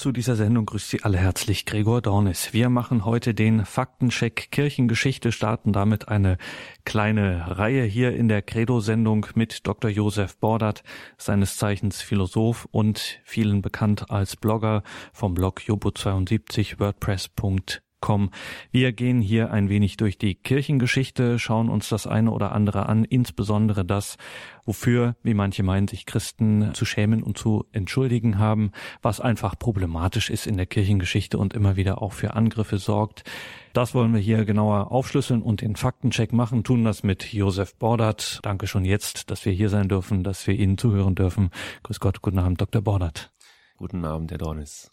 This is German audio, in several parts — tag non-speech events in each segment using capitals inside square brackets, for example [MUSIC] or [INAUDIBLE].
Zu dieser Sendung grüßt Sie alle herzlich Gregor Dornis. Wir machen heute den Faktencheck Kirchengeschichte, starten damit eine kleine Reihe hier in der Credo-Sendung mit Dr. Josef Bordert, seines Zeichens Philosoph und vielen bekannt als Blogger vom Blog jobo72 wordpress.com kommen. Wir gehen hier ein wenig durch die Kirchengeschichte, schauen uns das eine oder andere an, insbesondere das, wofür, wie manche meinen, sich Christen zu schämen und zu entschuldigen haben, was einfach problematisch ist in der Kirchengeschichte und immer wieder auch für Angriffe sorgt. Das wollen wir hier genauer aufschlüsseln und den Faktencheck machen, tun das mit Josef Bordert. Danke schon jetzt, dass wir hier sein dürfen, dass wir Ihnen zuhören dürfen. Grüß Gott, guten Abend, Dr. Bordert. Guten Abend, Herr Dornis.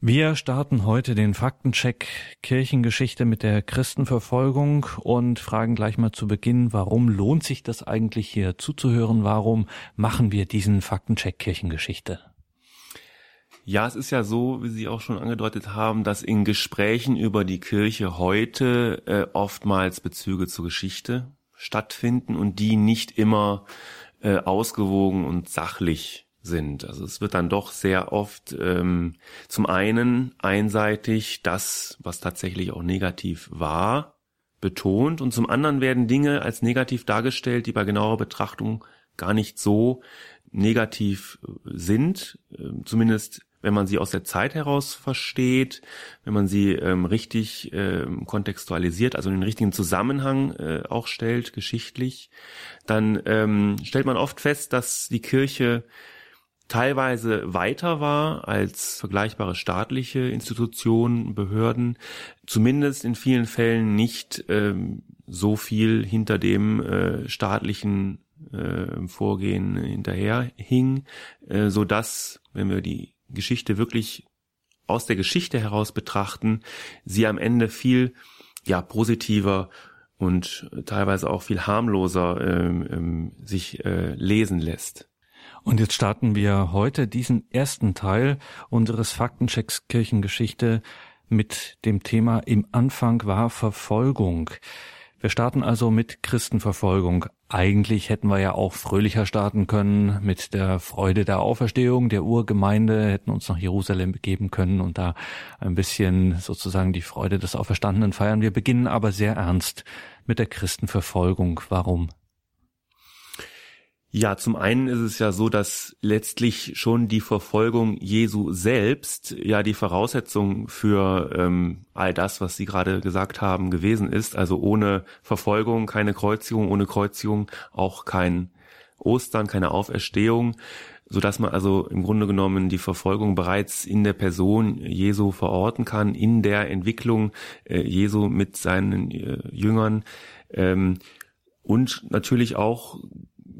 Wir starten heute den Faktencheck Kirchengeschichte mit der Christenverfolgung und fragen gleich mal zu Beginn, warum lohnt sich das eigentlich hier zuzuhören? Warum machen wir diesen Faktencheck Kirchengeschichte? Ja, es ist ja so, wie Sie auch schon angedeutet haben, dass in Gesprächen über die Kirche heute äh, oftmals Bezüge zur Geschichte stattfinden und die nicht immer äh, ausgewogen und sachlich sind. Also es wird dann doch sehr oft ähm, zum einen einseitig das, was tatsächlich auch negativ war, betont und zum anderen werden Dinge als negativ dargestellt, die bei genauer Betrachtung gar nicht so negativ sind, äh, zumindest wenn man sie aus der Zeit heraus versteht, wenn man sie ähm, richtig ähm, kontextualisiert, also in den richtigen Zusammenhang äh, auch stellt, geschichtlich, dann ähm, stellt man oft fest, dass die Kirche teilweise weiter war als vergleichbare staatliche Institutionen, Behörden, zumindest in vielen Fällen nicht ähm, so viel hinter dem äh, staatlichen äh, Vorgehen hinterherhing, äh, so dass, wenn wir die Geschichte wirklich aus der Geschichte heraus betrachten, sie am Ende viel ja positiver und teilweise auch viel harmloser ähm, ähm, sich äh, lesen lässt. Und jetzt starten wir heute diesen ersten Teil unseres Faktenchecks Kirchengeschichte mit dem Thema Im Anfang war Verfolgung. Wir starten also mit Christenverfolgung. Eigentlich hätten wir ja auch fröhlicher starten können mit der Freude der Auferstehung der Urgemeinde, hätten uns nach Jerusalem begeben können und da ein bisschen sozusagen die Freude des Auferstandenen feiern. Wir beginnen aber sehr ernst mit der Christenverfolgung. Warum? Ja, zum einen ist es ja so, dass letztlich schon die Verfolgung Jesu selbst ja die Voraussetzung für ähm, all das, was Sie gerade gesagt haben, gewesen ist. Also ohne Verfolgung keine Kreuzigung, ohne Kreuzigung auch kein Ostern, keine Auferstehung, so dass man also im Grunde genommen die Verfolgung bereits in der Person Jesu verorten kann, in der Entwicklung äh, Jesu mit seinen äh, Jüngern. Ähm, und natürlich auch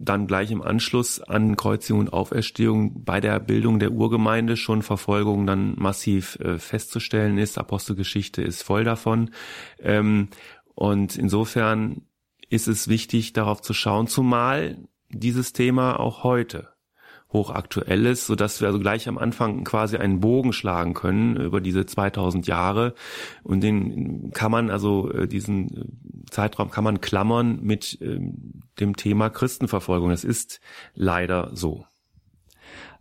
dann gleich im Anschluss an Kreuzigung und Auferstehung bei der Bildung der Urgemeinde schon Verfolgung dann massiv äh, festzustellen ist. Apostelgeschichte ist voll davon. Ähm, und insofern ist es wichtig, darauf zu schauen, zumal dieses Thema auch heute hochaktuell ist, so dass wir also gleich am Anfang quasi einen Bogen schlagen können über diese 2000 Jahre und den kann man also äh, diesen äh, Zeitraum kann man klammern mit ähm, dem Thema Christenverfolgung. Das ist leider so.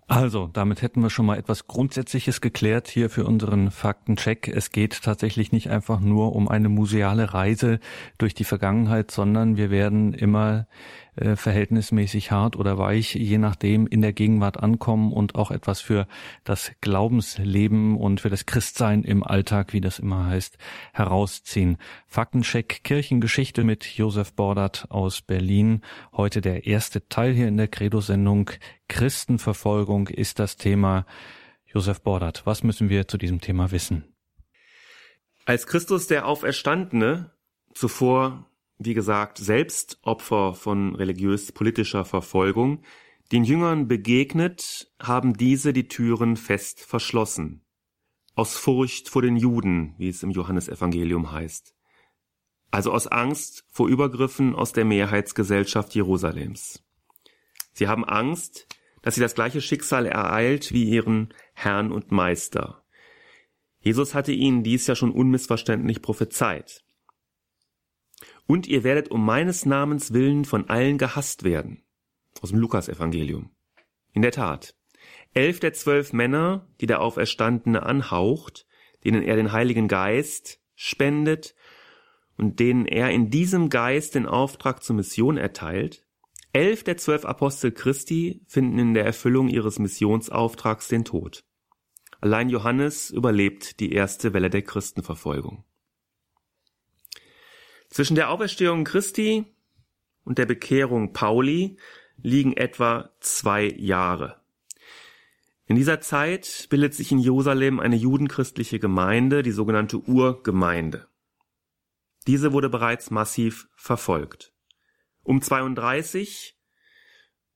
Also, damit hätten wir schon mal etwas Grundsätzliches geklärt hier für unseren Faktencheck. Es geht tatsächlich nicht einfach nur um eine museale Reise durch die Vergangenheit, sondern wir werden immer äh, verhältnismäßig hart oder weich, je nachdem in der Gegenwart ankommen und auch etwas für das Glaubensleben und für das Christsein im Alltag, wie das immer heißt, herausziehen. Faktencheck Kirchengeschichte mit Josef Bordert aus Berlin. Heute der erste Teil hier in der Credo-Sendung. Christenverfolgung ist das Thema. Josef Bordert, was müssen wir zu diesem Thema wissen? Als Christus der Auferstandene zuvor wie gesagt, selbst Opfer von religiös-politischer Verfolgung, den Jüngern begegnet, haben diese die Türen fest verschlossen. Aus Furcht vor den Juden, wie es im Johannesevangelium heißt. Also aus Angst vor Übergriffen aus der Mehrheitsgesellschaft Jerusalems. Sie haben Angst, dass sie das gleiche Schicksal ereilt wie ihren Herrn und Meister. Jesus hatte ihnen dies ja schon unmissverständlich prophezeit und ihr werdet um meines Namens willen von allen gehasst werden. Aus dem Lukasevangelium. In der Tat. elf der zwölf Männer, die der Auferstandene anhaucht, denen er den Heiligen Geist spendet und denen er in diesem Geist den Auftrag zur Mission erteilt, elf der zwölf Apostel Christi finden in der Erfüllung ihres Missionsauftrags den Tod. Allein Johannes überlebt die erste Welle der Christenverfolgung. Zwischen der Auferstehung Christi und der Bekehrung Pauli liegen etwa zwei Jahre. In dieser Zeit bildet sich in Jerusalem eine judenchristliche Gemeinde, die sogenannte Urgemeinde. Diese wurde bereits massiv verfolgt. Um 32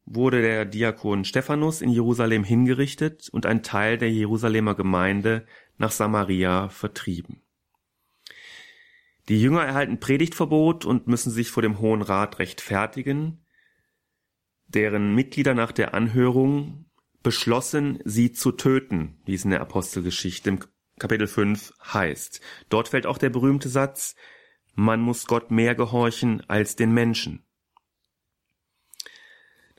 wurde der Diakon Stephanus in Jerusalem hingerichtet und ein Teil der Jerusalemer Gemeinde nach Samaria vertrieben. Die Jünger erhalten Predigtverbot und müssen sich vor dem Hohen Rat rechtfertigen, deren Mitglieder nach der Anhörung beschlossen, sie zu töten, wie es in der Apostelgeschichte im Kapitel 5 heißt. Dort fällt auch der berühmte Satz, man muss Gott mehr gehorchen als den Menschen.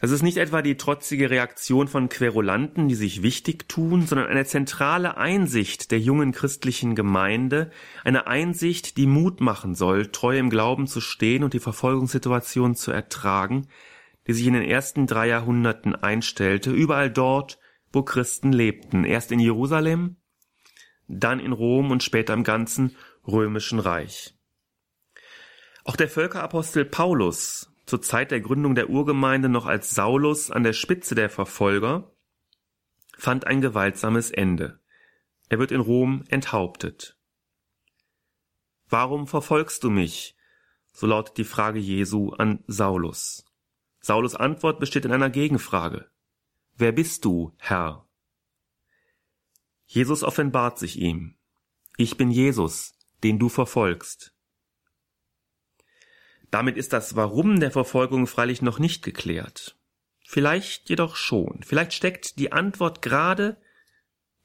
Das ist nicht etwa die trotzige Reaktion von Querulanten, die sich wichtig tun, sondern eine zentrale Einsicht der jungen christlichen Gemeinde, eine Einsicht, die Mut machen soll, treu im Glauben zu stehen und die Verfolgungssituation zu ertragen, die sich in den ersten drei Jahrhunderten einstellte, überall dort, wo Christen lebten, erst in Jerusalem, dann in Rom und später im ganzen römischen Reich. Auch der Völkerapostel Paulus zur Zeit der Gründung der Urgemeinde noch als Saulus an der Spitze der Verfolger, fand ein gewaltsames Ende. Er wird in Rom enthauptet. Warum verfolgst du mich? So lautet die Frage Jesu an Saulus. Saulus Antwort besteht in einer Gegenfrage. Wer bist du, Herr? Jesus offenbart sich ihm. Ich bin Jesus, den du verfolgst. Damit ist das Warum der Verfolgung freilich noch nicht geklärt. Vielleicht jedoch schon. Vielleicht steckt die Antwort gerade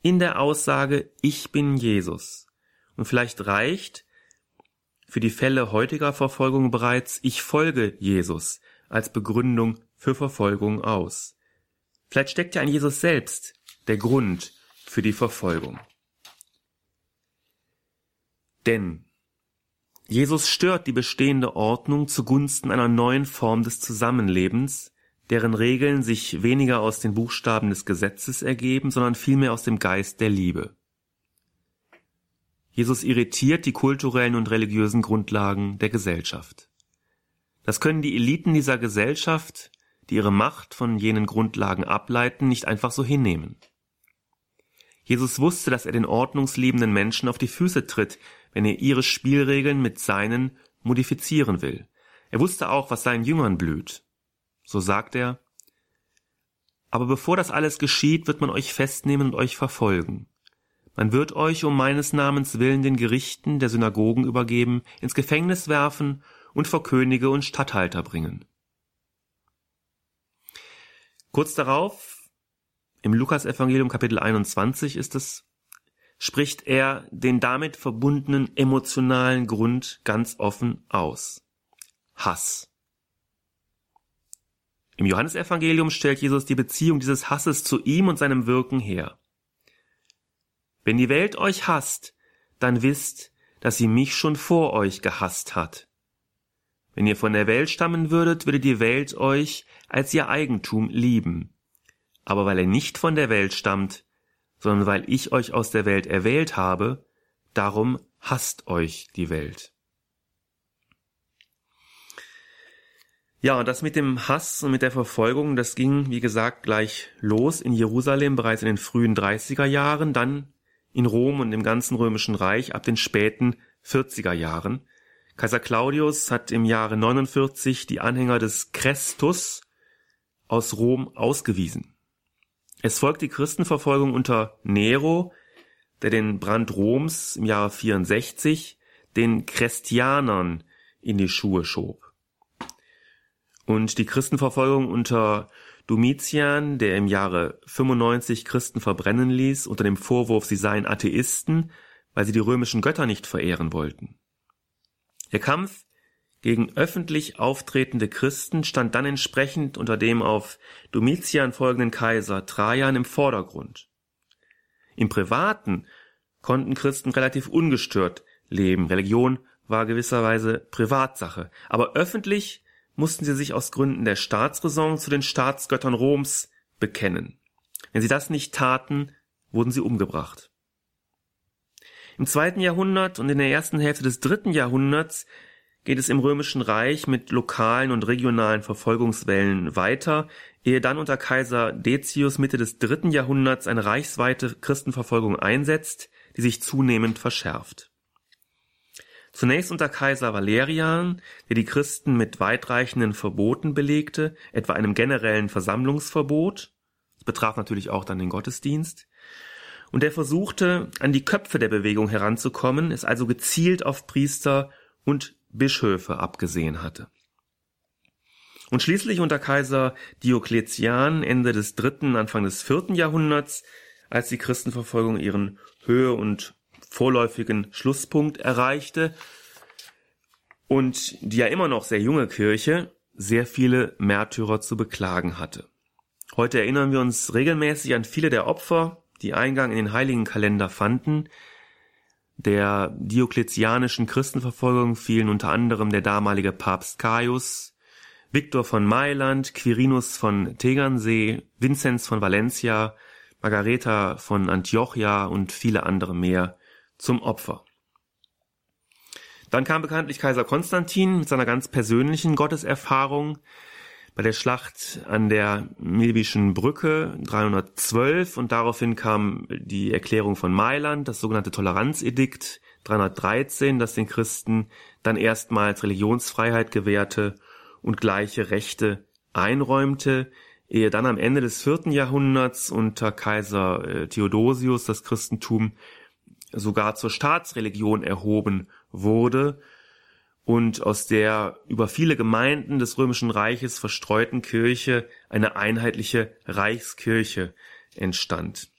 in der Aussage Ich bin Jesus. Und vielleicht reicht für die Fälle heutiger Verfolgung bereits Ich folge Jesus als Begründung für Verfolgung aus. Vielleicht steckt ja in Jesus selbst der Grund für die Verfolgung. Denn Jesus stört die bestehende Ordnung zugunsten einer neuen Form des Zusammenlebens, deren Regeln sich weniger aus den Buchstaben des Gesetzes ergeben, sondern vielmehr aus dem Geist der Liebe. Jesus irritiert die kulturellen und religiösen Grundlagen der Gesellschaft. Das können die Eliten dieser Gesellschaft, die ihre Macht von jenen Grundlagen ableiten, nicht einfach so hinnehmen. Jesus wusste, dass er den ordnungsliebenden Menschen auf die Füße tritt, wenn er ihre Spielregeln mit seinen modifizieren will. Er wusste auch, was seinen Jüngern blüht. So sagt er, aber bevor das alles geschieht, wird man euch festnehmen und euch verfolgen. Man wird euch um meines Namens willen den Gerichten der Synagogen übergeben, ins Gefängnis werfen und vor Könige und Statthalter bringen. Kurz darauf im Lukas-Evangelium Kapitel 21 ist es, spricht er den damit verbundenen emotionalen Grund ganz offen aus. Hass. Im Johannesevangelium stellt Jesus die Beziehung dieses Hasses zu ihm und seinem Wirken her. Wenn die Welt euch hasst, dann wisst, dass sie mich schon vor euch gehasst hat. Wenn ihr von der Welt stammen würdet, würde die Welt euch als ihr Eigentum lieben aber weil er nicht von der Welt stammt, sondern weil ich euch aus der Welt erwählt habe, darum hasst euch die Welt. Ja, und das mit dem Hass und mit der Verfolgung, das ging, wie gesagt, gleich los in Jerusalem bereits in den frühen 30er Jahren, dann in Rom und im ganzen römischen Reich ab den späten 40er Jahren. Kaiser Claudius hat im Jahre 49 die Anhänger des Christus aus Rom ausgewiesen. Es folgt die Christenverfolgung unter Nero, der den Brand Roms im Jahre 64 den Christianern in die Schuhe schob. Und die Christenverfolgung unter Domitian, der im Jahre 95 Christen verbrennen ließ, unter dem Vorwurf, sie seien Atheisten, weil sie die römischen Götter nicht verehren wollten. Der Kampf gegen öffentlich auftretende Christen stand dann entsprechend unter dem auf Domitian folgenden Kaiser Trajan im Vordergrund. Im Privaten konnten Christen relativ ungestört leben. Religion war gewisserweise Privatsache. Aber öffentlich mussten sie sich aus Gründen der Staatsräson zu den Staatsgöttern Roms bekennen. Wenn sie das nicht taten, wurden sie umgebracht. Im zweiten Jahrhundert und in der ersten Hälfte des dritten Jahrhunderts geht es im Römischen Reich mit lokalen und regionalen Verfolgungswellen weiter, ehe dann unter Kaiser Decius Mitte des dritten Jahrhunderts eine reichsweite Christenverfolgung einsetzt, die sich zunehmend verschärft. Zunächst unter Kaiser Valerian, der die Christen mit weitreichenden Verboten belegte, etwa einem generellen Versammlungsverbot, das betraf natürlich auch dann den Gottesdienst, und der versuchte, an die Köpfe der Bewegung heranzukommen, es also gezielt auf Priester und Bischöfe abgesehen hatte. Und schließlich unter Kaiser Diokletian Ende des dritten, Anfang des vierten Jahrhunderts, als die Christenverfolgung ihren Höhe- und vorläufigen Schlusspunkt erreichte und die ja immer noch sehr junge Kirche sehr viele Märtyrer zu beklagen hatte. Heute erinnern wir uns regelmäßig an viele der Opfer, die Eingang in den heiligen Kalender fanden. Der diokletianischen Christenverfolgung fielen unter anderem der damalige Papst Caius, Viktor von Mailand, Quirinus von Tegernsee, Vinzenz von Valencia, Margareta von Antiochia und viele andere mehr zum Opfer. Dann kam bekanntlich Kaiser Konstantin mit seiner ganz persönlichen Gotteserfahrung, bei der Schlacht an der Milbischen Brücke 312 und daraufhin kam die Erklärung von Mailand, das sogenannte Toleranzedikt 313, das den Christen dann erstmals Religionsfreiheit gewährte und gleiche Rechte einräumte, ehe dann am Ende des vierten Jahrhunderts unter Kaiser äh, Theodosius das Christentum sogar zur Staatsreligion erhoben wurde und aus der über viele Gemeinden des römischen Reiches verstreuten Kirche eine einheitliche Reichskirche entstand.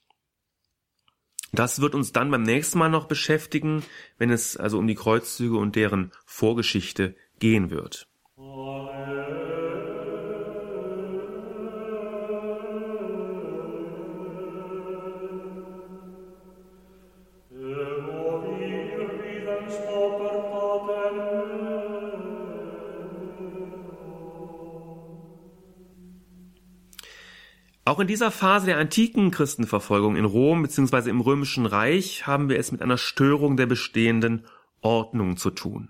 Das wird uns dann beim nächsten Mal noch beschäftigen, wenn es also um die Kreuzzüge und deren Vorgeschichte gehen wird. Auch in dieser Phase der antiken Christenverfolgung in Rom bzw. im Römischen Reich haben wir es mit einer Störung der bestehenden Ordnung zu tun.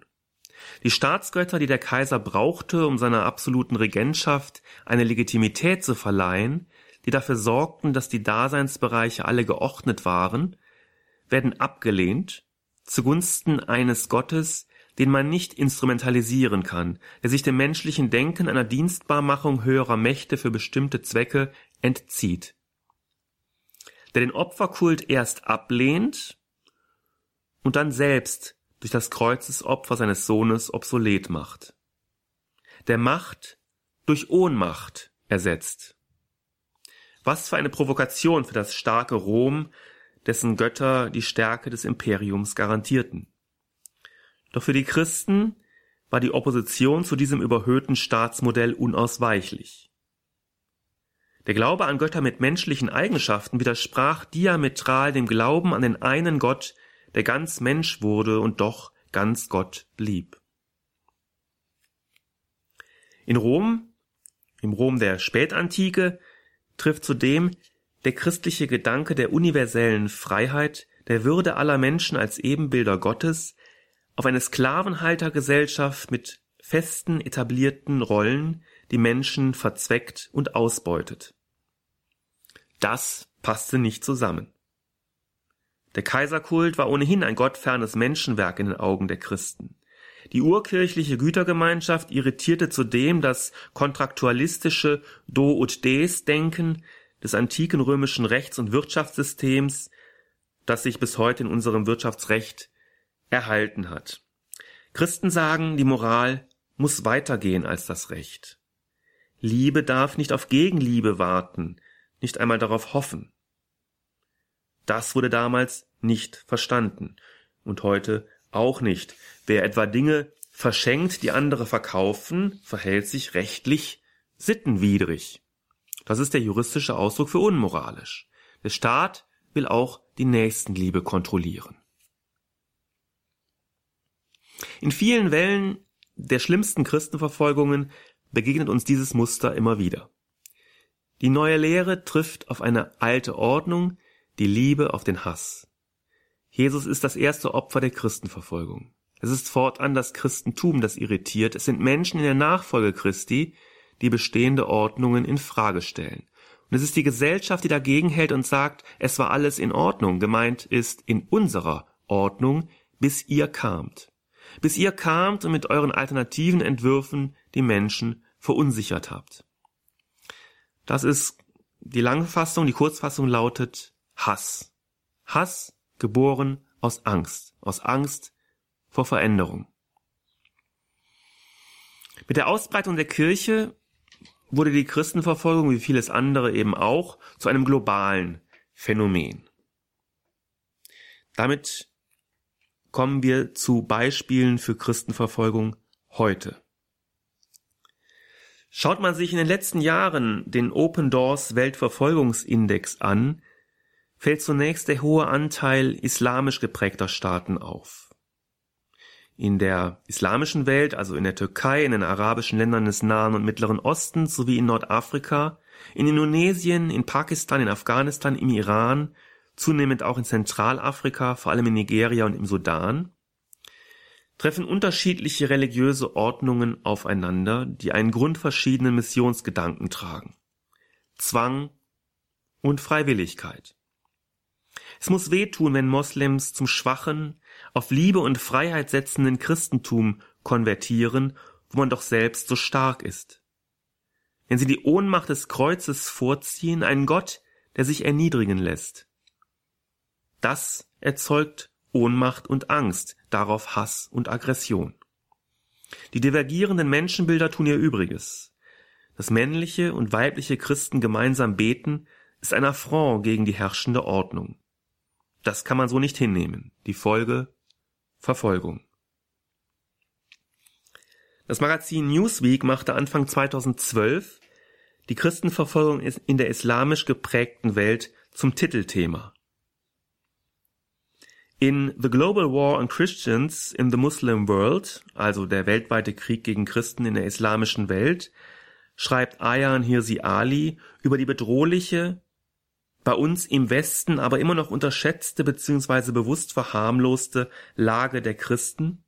Die Staatsgötter, die der Kaiser brauchte, um seiner absoluten Regentschaft eine Legitimität zu verleihen, die dafür sorgten, dass die Daseinsbereiche alle geordnet waren, werden abgelehnt zugunsten eines Gottes, den man nicht instrumentalisieren kann, der sich dem menschlichen Denken einer Dienstbarmachung höherer Mächte für bestimmte Zwecke entzieht. Der den Opferkult erst ablehnt und dann selbst durch das Kreuzesopfer seines Sohnes obsolet macht. Der Macht durch Ohnmacht ersetzt. Was für eine Provokation für das starke Rom, dessen Götter die Stärke des Imperiums garantierten. Doch für die Christen war die Opposition zu diesem überhöhten Staatsmodell unausweichlich. Der Glaube an Götter mit menschlichen Eigenschaften widersprach diametral dem Glauben an den einen Gott, der ganz Mensch wurde und doch ganz Gott blieb. In Rom, im Rom der Spätantike, trifft zudem der christliche Gedanke der universellen Freiheit, der Würde aller Menschen als Ebenbilder Gottes auf eine Sklavenhaltergesellschaft mit festen etablierten Rollen, die Menschen verzweckt und ausbeutet. Das passte nicht zusammen. Der Kaiserkult war ohnehin ein gottfernes Menschenwerk in den Augen der Christen. Die urkirchliche Gütergemeinschaft irritierte zudem das kontraktualistische Do ut des Denken des antiken römischen Rechts- und Wirtschaftssystems, das sich bis heute in unserem Wirtschaftsrecht erhalten hat. Christen sagen, die Moral muss weitergehen als das Recht. Liebe darf nicht auf Gegenliebe warten, nicht einmal darauf hoffen. Das wurde damals nicht verstanden und heute auch nicht. Wer etwa Dinge verschenkt, die andere verkaufen, verhält sich rechtlich sittenwidrig. Das ist der juristische Ausdruck für unmoralisch. Der Staat will auch die Nächstenliebe kontrollieren. In vielen Wellen der schlimmsten Christenverfolgungen begegnet uns dieses Muster immer wieder. Die neue Lehre trifft auf eine alte Ordnung, die Liebe auf den Hass. Jesus ist das erste Opfer der Christenverfolgung. Es ist fortan das Christentum, das irritiert. Es sind Menschen in der Nachfolge Christi, die bestehende Ordnungen in Frage stellen. Und es ist die Gesellschaft, die dagegen hält und sagt, es war alles in Ordnung. Gemeint ist in unserer Ordnung, bis ihr kamt. Bis ihr kamt und mit euren alternativen Entwürfen die Menschen verunsichert habt. Das ist die Langfassung, die Kurzfassung lautet Hass. Hass geboren aus Angst, aus Angst vor Veränderung. Mit der Ausbreitung der Kirche wurde die Christenverfolgung, wie vieles andere eben auch, zu einem globalen Phänomen. Damit kommen wir zu Beispielen für Christenverfolgung heute. Schaut man sich in den letzten Jahren den Open Doors Weltverfolgungsindex an, fällt zunächst der hohe Anteil islamisch geprägter Staaten auf. In der islamischen Welt, also in der Türkei, in den arabischen Ländern des Nahen und Mittleren Ostens sowie in Nordafrika, in Indonesien, in Pakistan, in Afghanistan, im Iran, zunehmend auch in Zentralafrika, vor allem in Nigeria und im Sudan, treffen unterschiedliche religiöse Ordnungen aufeinander, die einen grundverschiedenen Missionsgedanken tragen. Zwang und Freiwilligkeit. Es muss wehtun, wenn Moslems zum schwachen, auf Liebe und Freiheit setzenden Christentum konvertieren, wo man doch selbst so stark ist. Wenn sie die Ohnmacht des Kreuzes vorziehen, einen Gott, der sich erniedrigen lässt. Das erzeugt Ohnmacht und Angst, darauf Hass und Aggression. Die divergierenden Menschenbilder tun ihr Übriges. Das männliche und weibliche Christen gemeinsam beten, ist ein Affront gegen die herrschende Ordnung. Das kann man so nicht hinnehmen. Die Folge Verfolgung. Das Magazin Newsweek machte Anfang 2012 die Christenverfolgung in der islamisch geprägten Welt zum Titelthema. In The Global War on Christians in the Muslim World, also der weltweite Krieg gegen Christen in der islamischen Welt, schreibt Ayan Hirsi Ali über die bedrohliche, bei uns im Westen aber immer noch unterschätzte bzw. bewusst verharmloste Lage der Christen?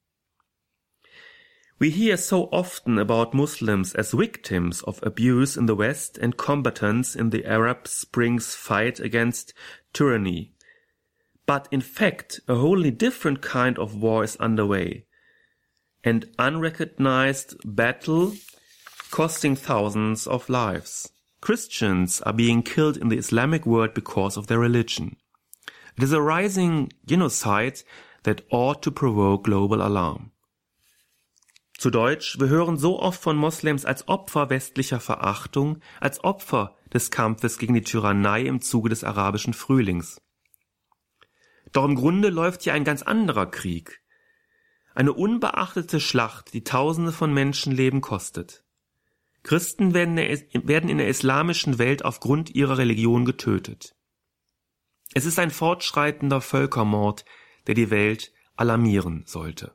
We hear so often about Muslims as victims of abuse in the West and combatants in the Arab Spring's fight against tyranny. But in fact, a wholly different kind of war is underway. An unrecognized battle costing thousands of lives. Christians are being killed in the Islamic world because of their religion. It is a rising genocide that ought to provoke global alarm. Zu Deutsch, wir hören so oft von Moslems als Opfer westlicher Verachtung, als Opfer des Kampfes gegen die Tyrannei im Zuge des arabischen Frühlings. Doch im Grunde läuft hier ein ganz anderer Krieg. Eine unbeachtete Schlacht, die Tausende von Menschenleben kostet. Christen werden in der islamischen Welt aufgrund ihrer Religion getötet. Es ist ein fortschreitender Völkermord, der die Welt alarmieren sollte.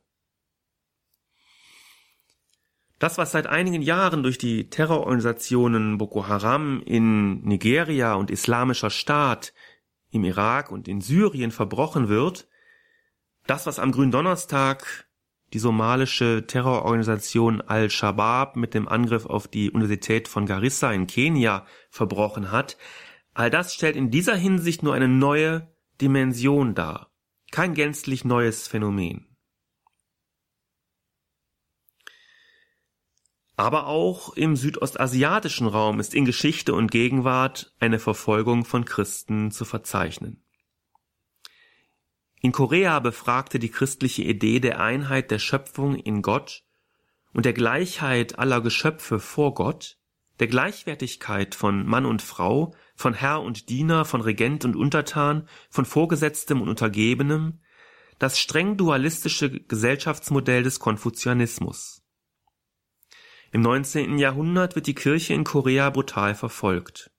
Das, was seit einigen Jahren durch die Terrororganisationen Boko Haram in Nigeria und Islamischer Staat im Irak und in Syrien verbrochen wird, das, was am Gründonnerstag die somalische Terrororganisation Al-Shabaab mit dem Angriff auf die Universität von Garissa in Kenia verbrochen hat, all das stellt in dieser Hinsicht nur eine neue Dimension dar, kein gänzlich neues Phänomen. Aber auch im südostasiatischen Raum ist in Geschichte und Gegenwart eine Verfolgung von Christen zu verzeichnen. In Korea befragte die christliche Idee der Einheit der Schöpfung in Gott und der Gleichheit aller Geschöpfe vor Gott, der Gleichwertigkeit von Mann und Frau, von Herr und Diener, von Regent und Untertan, von Vorgesetztem und Untergebenem, das streng dualistische Gesellschaftsmodell des Konfuzianismus. Im 19. Jahrhundert wird die Kirche in Korea brutal verfolgt.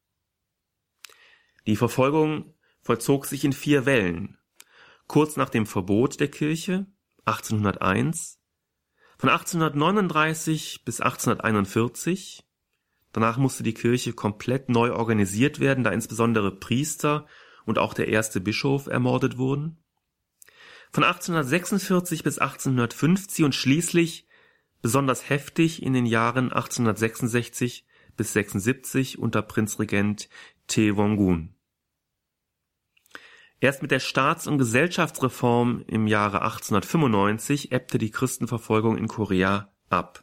Die Verfolgung vollzog sich in vier Wellen. Kurz nach dem Verbot der Kirche, 1801, von 1839 bis 1841, danach musste die Kirche komplett neu organisiert werden, da insbesondere Priester und auch der erste Bischof ermordet wurden, von 1846 bis 1850 und schließlich besonders heftig in den Jahren 1866 bis 76 unter Prinzregent Taewong-gun. Erst mit der Staats- und Gesellschaftsreform im Jahre 1895 ebbte die Christenverfolgung in Korea ab.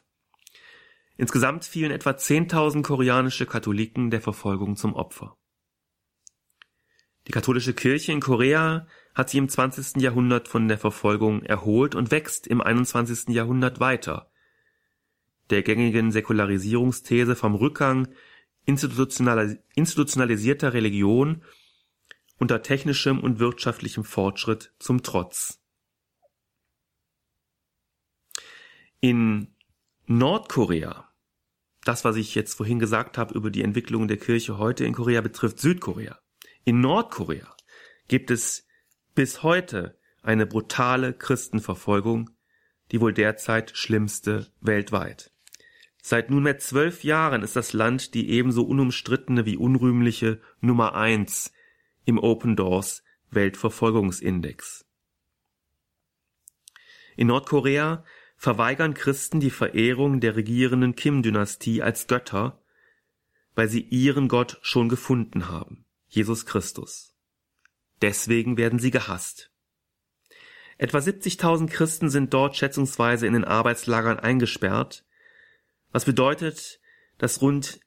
Insgesamt fielen etwa 10.000 koreanische Katholiken der Verfolgung zum Opfer. Die katholische Kirche in Korea hat sich im 20. Jahrhundert von der Verfolgung erholt und wächst im 21. Jahrhundert weiter. Der gängigen Säkularisierungsthese vom Rückgang institutionalisierter Religion unter technischem und wirtschaftlichem Fortschritt zum Trotz. In Nordkorea, das was ich jetzt vorhin gesagt habe über die Entwicklung der Kirche heute in Korea betrifft Südkorea. In Nordkorea gibt es bis heute eine brutale Christenverfolgung, die wohl derzeit schlimmste weltweit. Seit nunmehr zwölf Jahren ist das Land die ebenso unumstrittene wie unrühmliche Nummer eins im Open Doors Weltverfolgungsindex. In Nordkorea verweigern Christen die Verehrung der regierenden Kim-Dynastie als Götter, weil sie ihren Gott schon gefunden haben, Jesus Christus. Deswegen werden sie gehasst. Etwa 70.000 Christen sind dort schätzungsweise in den Arbeitslagern eingesperrt, was bedeutet, dass rund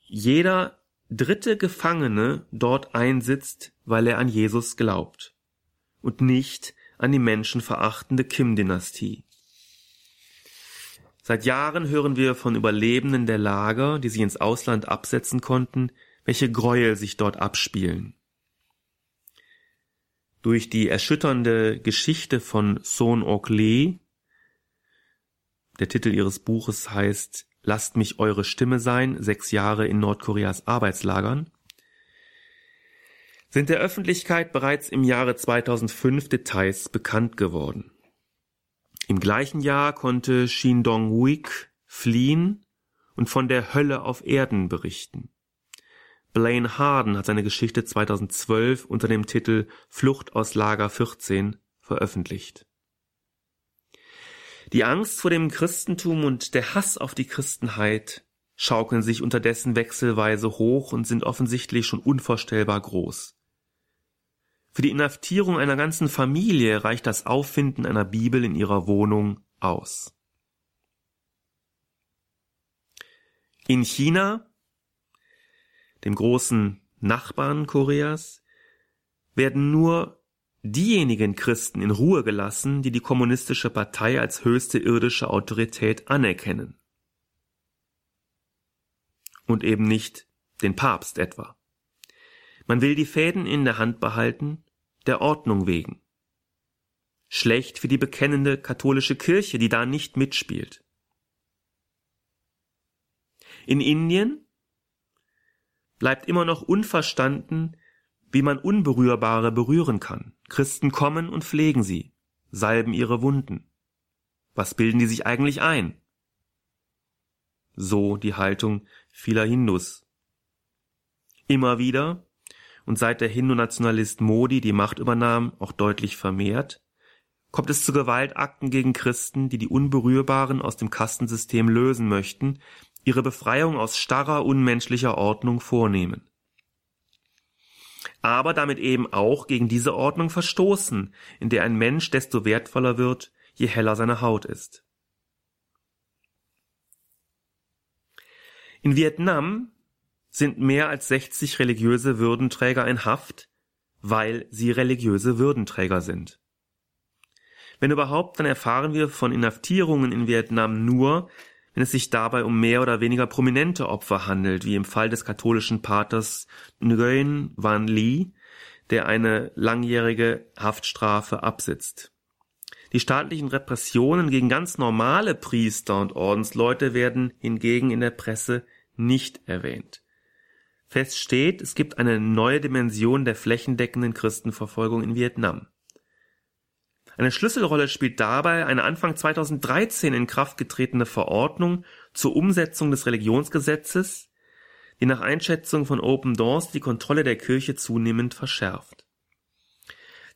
jeder dritte Gefangene dort einsitzt, weil er an Jesus glaubt und nicht an die menschenverachtende Kim-Dynastie. Seit Jahren hören wir von Überlebenden der Lager, die sich ins Ausland absetzen konnten, welche Gräuel sich dort abspielen. Durch die erschütternde Geschichte von Son Ok Lee, der Titel ihres Buches heißt Lasst mich eure Stimme sein, sechs Jahre in Nordkoreas Arbeitslagern, sind der Öffentlichkeit bereits im Jahre 2005 Details bekannt geworden. Im gleichen Jahr konnte Shin Dong-wook fliehen und von der Hölle auf Erden berichten. Blaine Harden hat seine Geschichte 2012 unter dem Titel Flucht aus Lager 14 veröffentlicht. Die Angst vor dem Christentum und der Hass auf die Christenheit schaukeln sich unterdessen wechselweise hoch und sind offensichtlich schon unvorstellbar groß. Für die Inhaftierung einer ganzen Familie reicht das Auffinden einer Bibel in ihrer Wohnung aus. In China, dem großen Nachbarn Koreas, werden nur diejenigen Christen in Ruhe gelassen, die die kommunistische Partei als höchste irdische Autorität anerkennen. Und eben nicht den Papst etwa. Man will die Fäden in der Hand behalten, der Ordnung wegen. Schlecht für die bekennende katholische Kirche, die da nicht mitspielt. In Indien bleibt immer noch unverstanden, wie man Unberührbare berühren kann. Christen kommen und pflegen sie, salben ihre Wunden. Was bilden die sich eigentlich ein? So die Haltung vieler Hindus. Immer wieder und seit der Hindu-Nationalist Modi die Macht übernahm, auch deutlich vermehrt, kommt es zu Gewaltakten gegen Christen, die die Unberührbaren aus dem Kastensystem lösen möchten, ihre Befreiung aus starrer, unmenschlicher Ordnung vornehmen. Aber damit eben auch gegen diese Ordnung verstoßen, in der ein Mensch desto wertvoller wird, je heller seine Haut ist. In Vietnam sind mehr als 60 religiöse Würdenträger in Haft, weil sie religiöse Würdenträger sind. Wenn überhaupt, dann erfahren wir von Inhaftierungen in Vietnam nur, wenn es sich dabei um mehr oder weniger prominente Opfer handelt, wie im Fall des katholischen Paters Nguyen Van Ly, der eine langjährige Haftstrafe absitzt. Die staatlichen Repressionen gegen ganz normale Priester und Ordensleute werden hingegen in der Presse nicht erwähnt. Fest steht, es gibt eine neue Dimension der flächendeckenden Christenverfolgung in Vietnam. Eine Schlüsselrolle spielt dabei eine Anfang 2013 in Kraft getretene Verordnung zur Umsetzung des Religionsgesetzes, die nach Einschätzung von Open Doors die Kontrolle der Kirche zunehmend verschärft.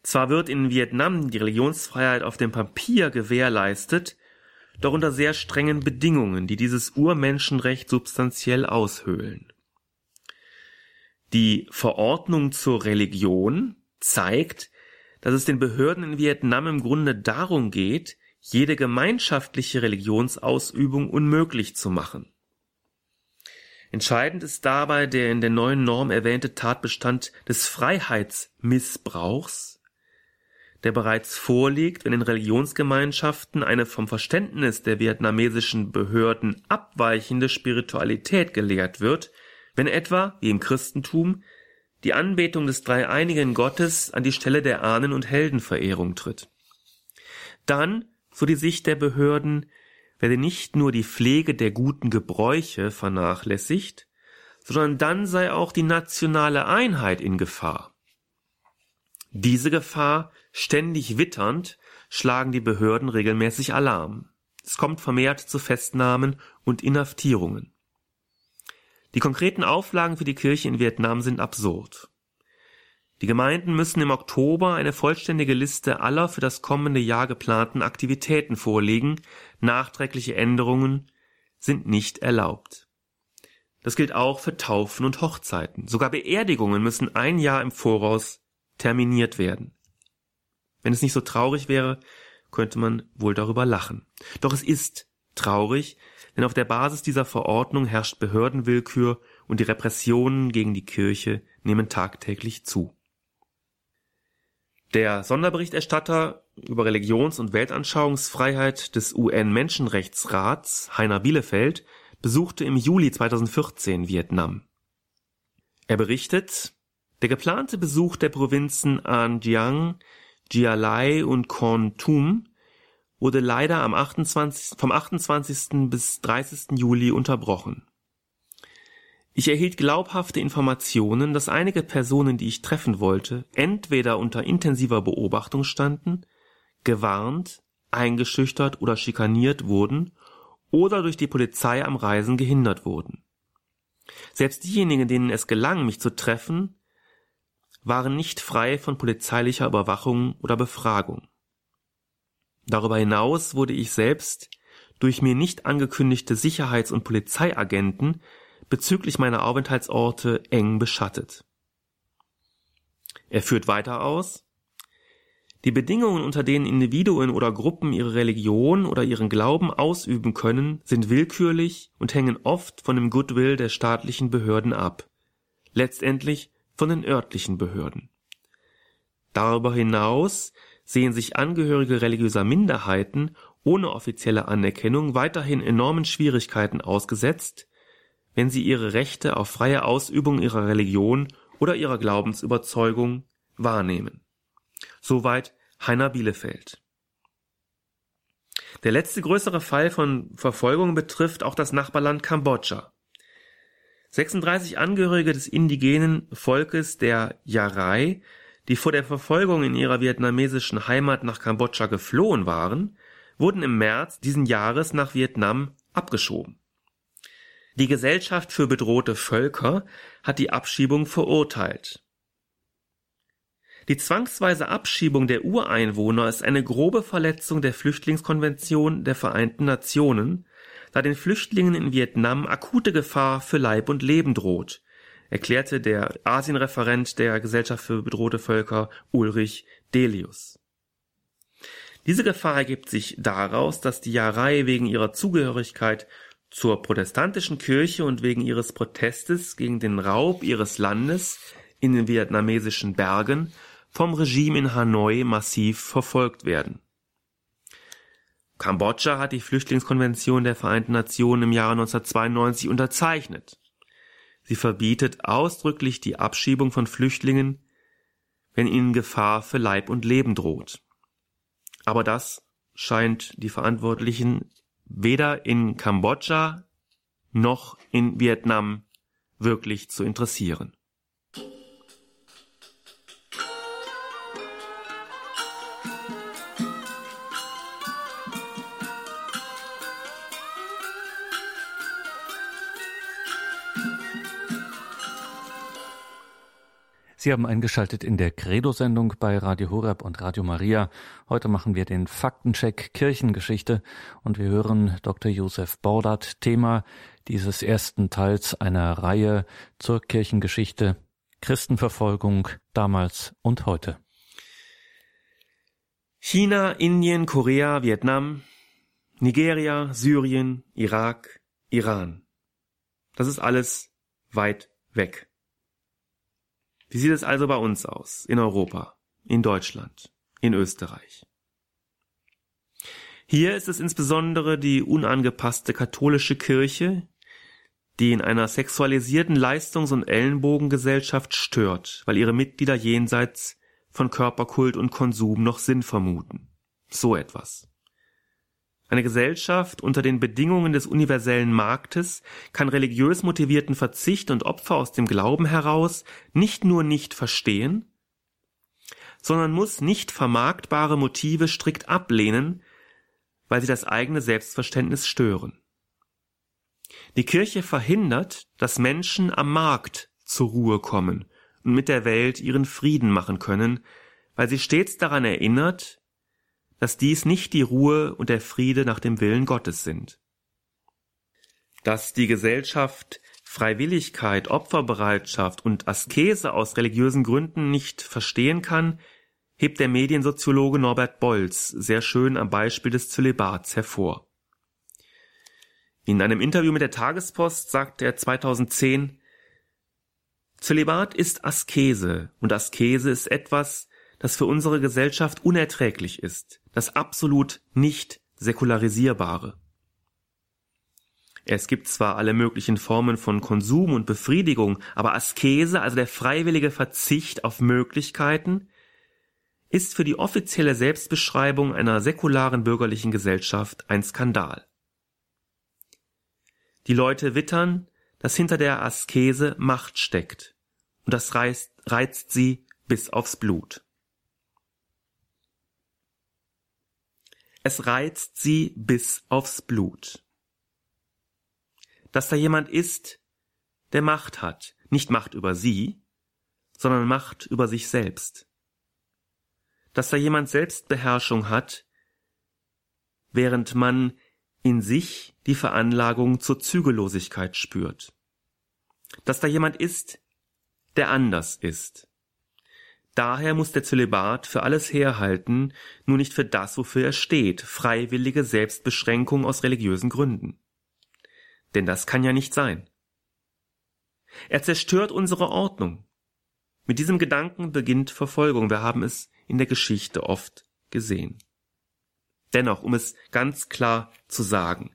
Zwar wird in Vietnam die Religionsfreiheit auf dem Papier gewährleistet, doch unter sehr strengen Bedingungen, die dieses Urmenschenrecht substanziell aushöhlen. Die Verordnung zur Religion zeigt, dass es den Behörden in Vietnam im Grunde darum geht, jede gemeinschaftliche Religionsausübung unmöglich zu machen. Entscheidend ist dabei der in der neuen Norm erwähnte Tatbestand des Freiheitsmissbrauchs, der bereits vorliegt, wenn in Religionsgemeinschaften eine vom Verständnis der vietnamesischen Behörden abweichende Spiritualität gelehrt wird, wenn etwa, wie im Christentum, die Anbetung des dreieinigen Gottes an die Stelle der Ahnen- und Heldenverehrung tritt. Dann, so die Sicht der Behörden, werde nicht nur die Pflege der guten Gebräuche vernachlässigt, sondern dann sei auch die nationale Einheit in Gefahr. Diese Gefahr ständig witternd schlagen die Behörden regelmäßig Alarm. Es kommt vermehrt zu Festnahmen und Inhaftierungen. Die konkreten Auflagen für die Kirche in Vietnam sind absurd. Die Gemeinden müssen im Oktober eine vollständige Liste aller für das kommende Jahr geplanten Aktivitäten vorlegen, nachträgliche Änderungen sind nicht erlaubt. Das gilt auch für Taufen und Hochzeiten. Sogar Beerdigungen müssen ein Jahr im Voraus terminiert werden. Wenn es nicht so traurig wäre, könnte man wohl darüber lachen. Doch es ist traurig, denn auf der Basis dieser Verordnung herrscht Behördenwillkür und die Repressionen gegen die Kirche nehmen tagtäglich zu. Der Sonderberichterstatter über Religions- und Weltanschauungsfreiheit des UN-Menschenrechtsrats, Heiner Bielefeld, besuchte im Juli 2014 Vietnam. Er berichtet, der geplante Besuch der Provinzen An Giang, Gia Lai und Kon Tum wurde leider am 28, vom 28. bis 30. Juli unterbrochen. Ich erhielt glaubhafte Informationen, dass einige Personen, die ich treffen wollte, entweder unter intensiver Beobachtung standen, gewarnt, eingeschüchtert oder schikaniert wurden oder durch die Polizei am Reisen gehindert wurden. Selbst diejenigen, denen es gelang, mich zu treffen, waren nicht frei von polizeilicher Überwachung oder Befragung. Darüber hinaus wurde ich selbst durch mir nicht angekündigte Sicherheits- und Polizeiagenten bezüglich meiner Aufenthaltsorte eng beschattet. Er führt weiter aus, die Bedingungen, unter denen Individuen oder Gruppen ihre Religion oder ihren Glauben ausüben können, sind willkürlich und hängen oft von dem Goodwill der staatlichen Behörden ab, letztendlich von den örtlichen Behörden. Darüber hinaus sehen sich Angehörige religiöser Minderheiten ohne offizielle Anerkennung weiterhin enormen Schwierigkeiten ausgesetzt, wenn sie ihre Rechte auf freie Ausübung ihrer Religion oder ihrer Glaubensüberzeugung wahrnehmen. Soweit Heiner Bielefeld. Der letzte größere Fall von Verfolgung betrifft auch das Nachbarland Kambodscha. 36 Angehörige des indigenen Volkes der Yarai die vor der Verfolgung in ihrer vietnamesischen Heimat nach Kambodscha geflohen waren, wurden im März diesen Jahres nach Vietnam abgeschoben. Die Gesellschaft für bedrohte Völker hat die Abschiebung verurteilt. Die zwangsweise Abschiebung der Ureinwohner ist eine grobe Verletzung der Flüchtlingskonvention der Vereinten Nationen, da den Flüchtlingen in Vietnam akute Gefahr für Leib und Leben droht, erklärte der Asienreferent der Gesellschaft für bedrohte Völker Ulrich Delius. Diese Gefahr ergibt sich daraus, dass die Jarei wegen ihrer Zugehörigkeit zur protestantischen Kirche und wegen ihres Protestes gegen den Raub ihres Landes in den vietnamesischen Bergen vom Regime in Hanoi massiv verfolgt werden. Kambodscha hat die Flüchtlingskonvention der Vereinten Nationen im Jahre 1992 unterzeichnet. Sie verbietet ausdrücklich die Abschiebung von Flüchtlingen, wenn ihnen Gefahr für Leib und Leben droht. Aber das scheint die Verantwortlichen weder in Kambodscha noch in Vietnam wirklich zu interessieren. Sie haben eingeschaltet in der Credo-Sendung bei Radio Horeb und Radio Maria. Heute machen wir den Faktencheck Kirchengeschichte und wir hören Dr. Josef Bordert, Thema dieses ersten Teils einer Reihe zur Kirchengeschichte Christenverfolgung damals und heute. China, Indien, Korea, Vietnam, Nigeria, Syrien, Irak, Iran. Das ist alles weit weg. Wie sieht es also bei uns aus, in Europa, in Deutschland, in Österreich? Hier ist es insbesondere die unangepasste katholische Kirche, die in einer sexualisierten Leistungs- und Ellenbogengesellschaft stört, weil ihre Mitglieder jenseits von Körperkult und Konsum noch Sinn vermuten. So etwas. Eine Gesellschaft unter den Bedingungen des universellen Marktes kann religiös motivierten Verzicht und Opfer aus dem Glauben heraus nicht nur nicht verstehen, sondern muss nicht vermarktbare Motive strikt ablehnen, weil sie das eigene Selbstverständnis stören. Die Kirche verhindert, dass Menschen am Markt zur Ruhe kommen und mit der Welt ihren Frieden machen können, weil sie stets daran erinnert, dass dies nicht die Ruhe und der Friede nach dem Willen Gottes sind. Dass die Gesellschaft Freiwilligkeit, Opferbereitschaft und Askese aus religiösen Gründen nicht verstehen kann, hebt der Mediensoziologe Norbert Bolz sehr schön am Beispiel des Zölibats hervor. In einem Interview mit der Tagespost sagte er 2010, Zölibat ist Askese und Askese ist etwas, das für unsere Gesellschaft unerträglich ist, das absolut nicht säkularisierbare. Es gibt zwar alle möglichen Formen von Konsum und Befriedigung, aber Askese, also der freiwillige Verzicht auf Möglichkeiten, ist für die offizielle Selbstbeschreibung einer säkularen bürgerlichen Gesellschaft ein Skandal. Die Leute wittern, dass hinter der Askese Macht steckt, und das reizt, reizt sie bis aufs Blut. Es reizt sie bis aufs Blut. Dass da jemand ist, der Macht hat, nicht Macht über sie, sondern Macht über sich selbst. Dass da jemand Selbstbeherrschung hat, während man in sich die Veranlagung zur Zügellosigkeit spürt. Dass da jemand ist, der anders ist. Daher muss der Zölibat für alles herhalten, nur nicht für das, wofür er steht, freiwillige Selbstbeschränkung aus religiösen Gründen. Denn das kann ja nicht sein. Er zerstört unsere Ordnung. Mit diesem Gedanken beginnt Verfolgung. Wir haben es in der Geschichte oft gesehen. Dennoch, um es ganz klar zu sagen,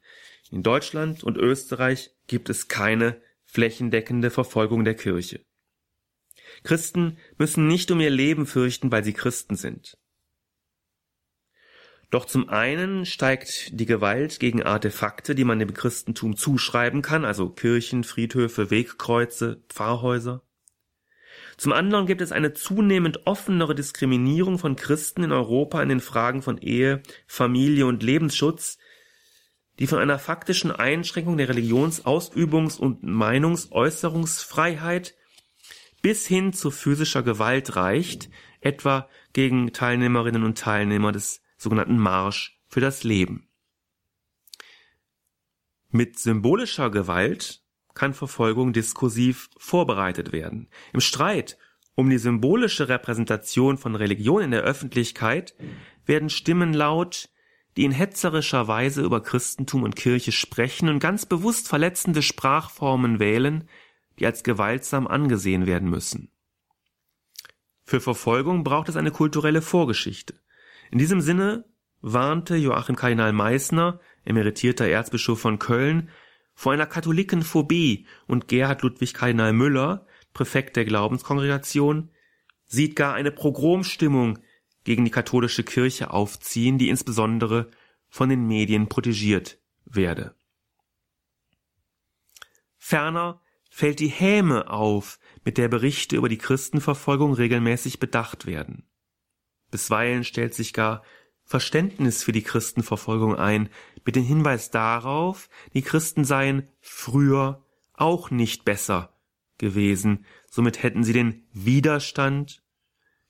in Deutschland und Österreich gibt es keine flächendeckende Verfolgung der Kirche. Christen müssen nicht um ihr Leben fürchten, weil sie Christen sind. Doch zum einen steigt die Gewalt gegen Artefakte, die man dem Christentum zuschreiben kann, also Kirchen, Friedhöfe, Wegkreuze, Pfarrhäuser. Zum anderen gibt es eine zunehmend offenere Diskriminierung von Christen in Europa in den Fragen von Ehe, Familie und Lebensschutz, die von einer faktischen Einschränkung der Religionsausübungs- und Meinungsäußerungsfreiheit bis hin zu physischer Gewalt reicht, etwa gegen Teilnehmerinnen und Teilnehmer des sogenannten Marsch für das Leben. Mit symbolischer Gewalt kann Verfolgung diskursiv vorbereitet werden. Im Streit um die symbolische Repräsentation von Religion in der Öffentlichkeit werden Stimmen laut, die in hetzerischer Weise über Christentum und Kirche sprechen und ganz bewusst verletzende Sprachformen wählen, die als gewaltsam angesehen werden müssen. Für Verfolgung braucht es eine kulturelle Vorgeschichte. In diesem Sinne warnte Joachim Kardinal Meissner, emeritierter Erzbischof von Köln, vor einer Katholikenphobie und Gerhard Ludwig Kardinal Müller, Präfekt der Glaubenskongregation, sieht gar eine Progromstimmung gegen die katholische Kirche aufziehen, die insbesondere von den Medien protegiert werde. Ferner fällt die Häme auf, mit der Berichte über die Christenverfolgung regelmäßig bedacht werden. Bisweilen stellt sich gar Verständnis für die Christenverfolgung ein, mit dem Hinweis darauf, die Christen seien früher auch nicht besser gewesen, somit hätten sie den Widerstand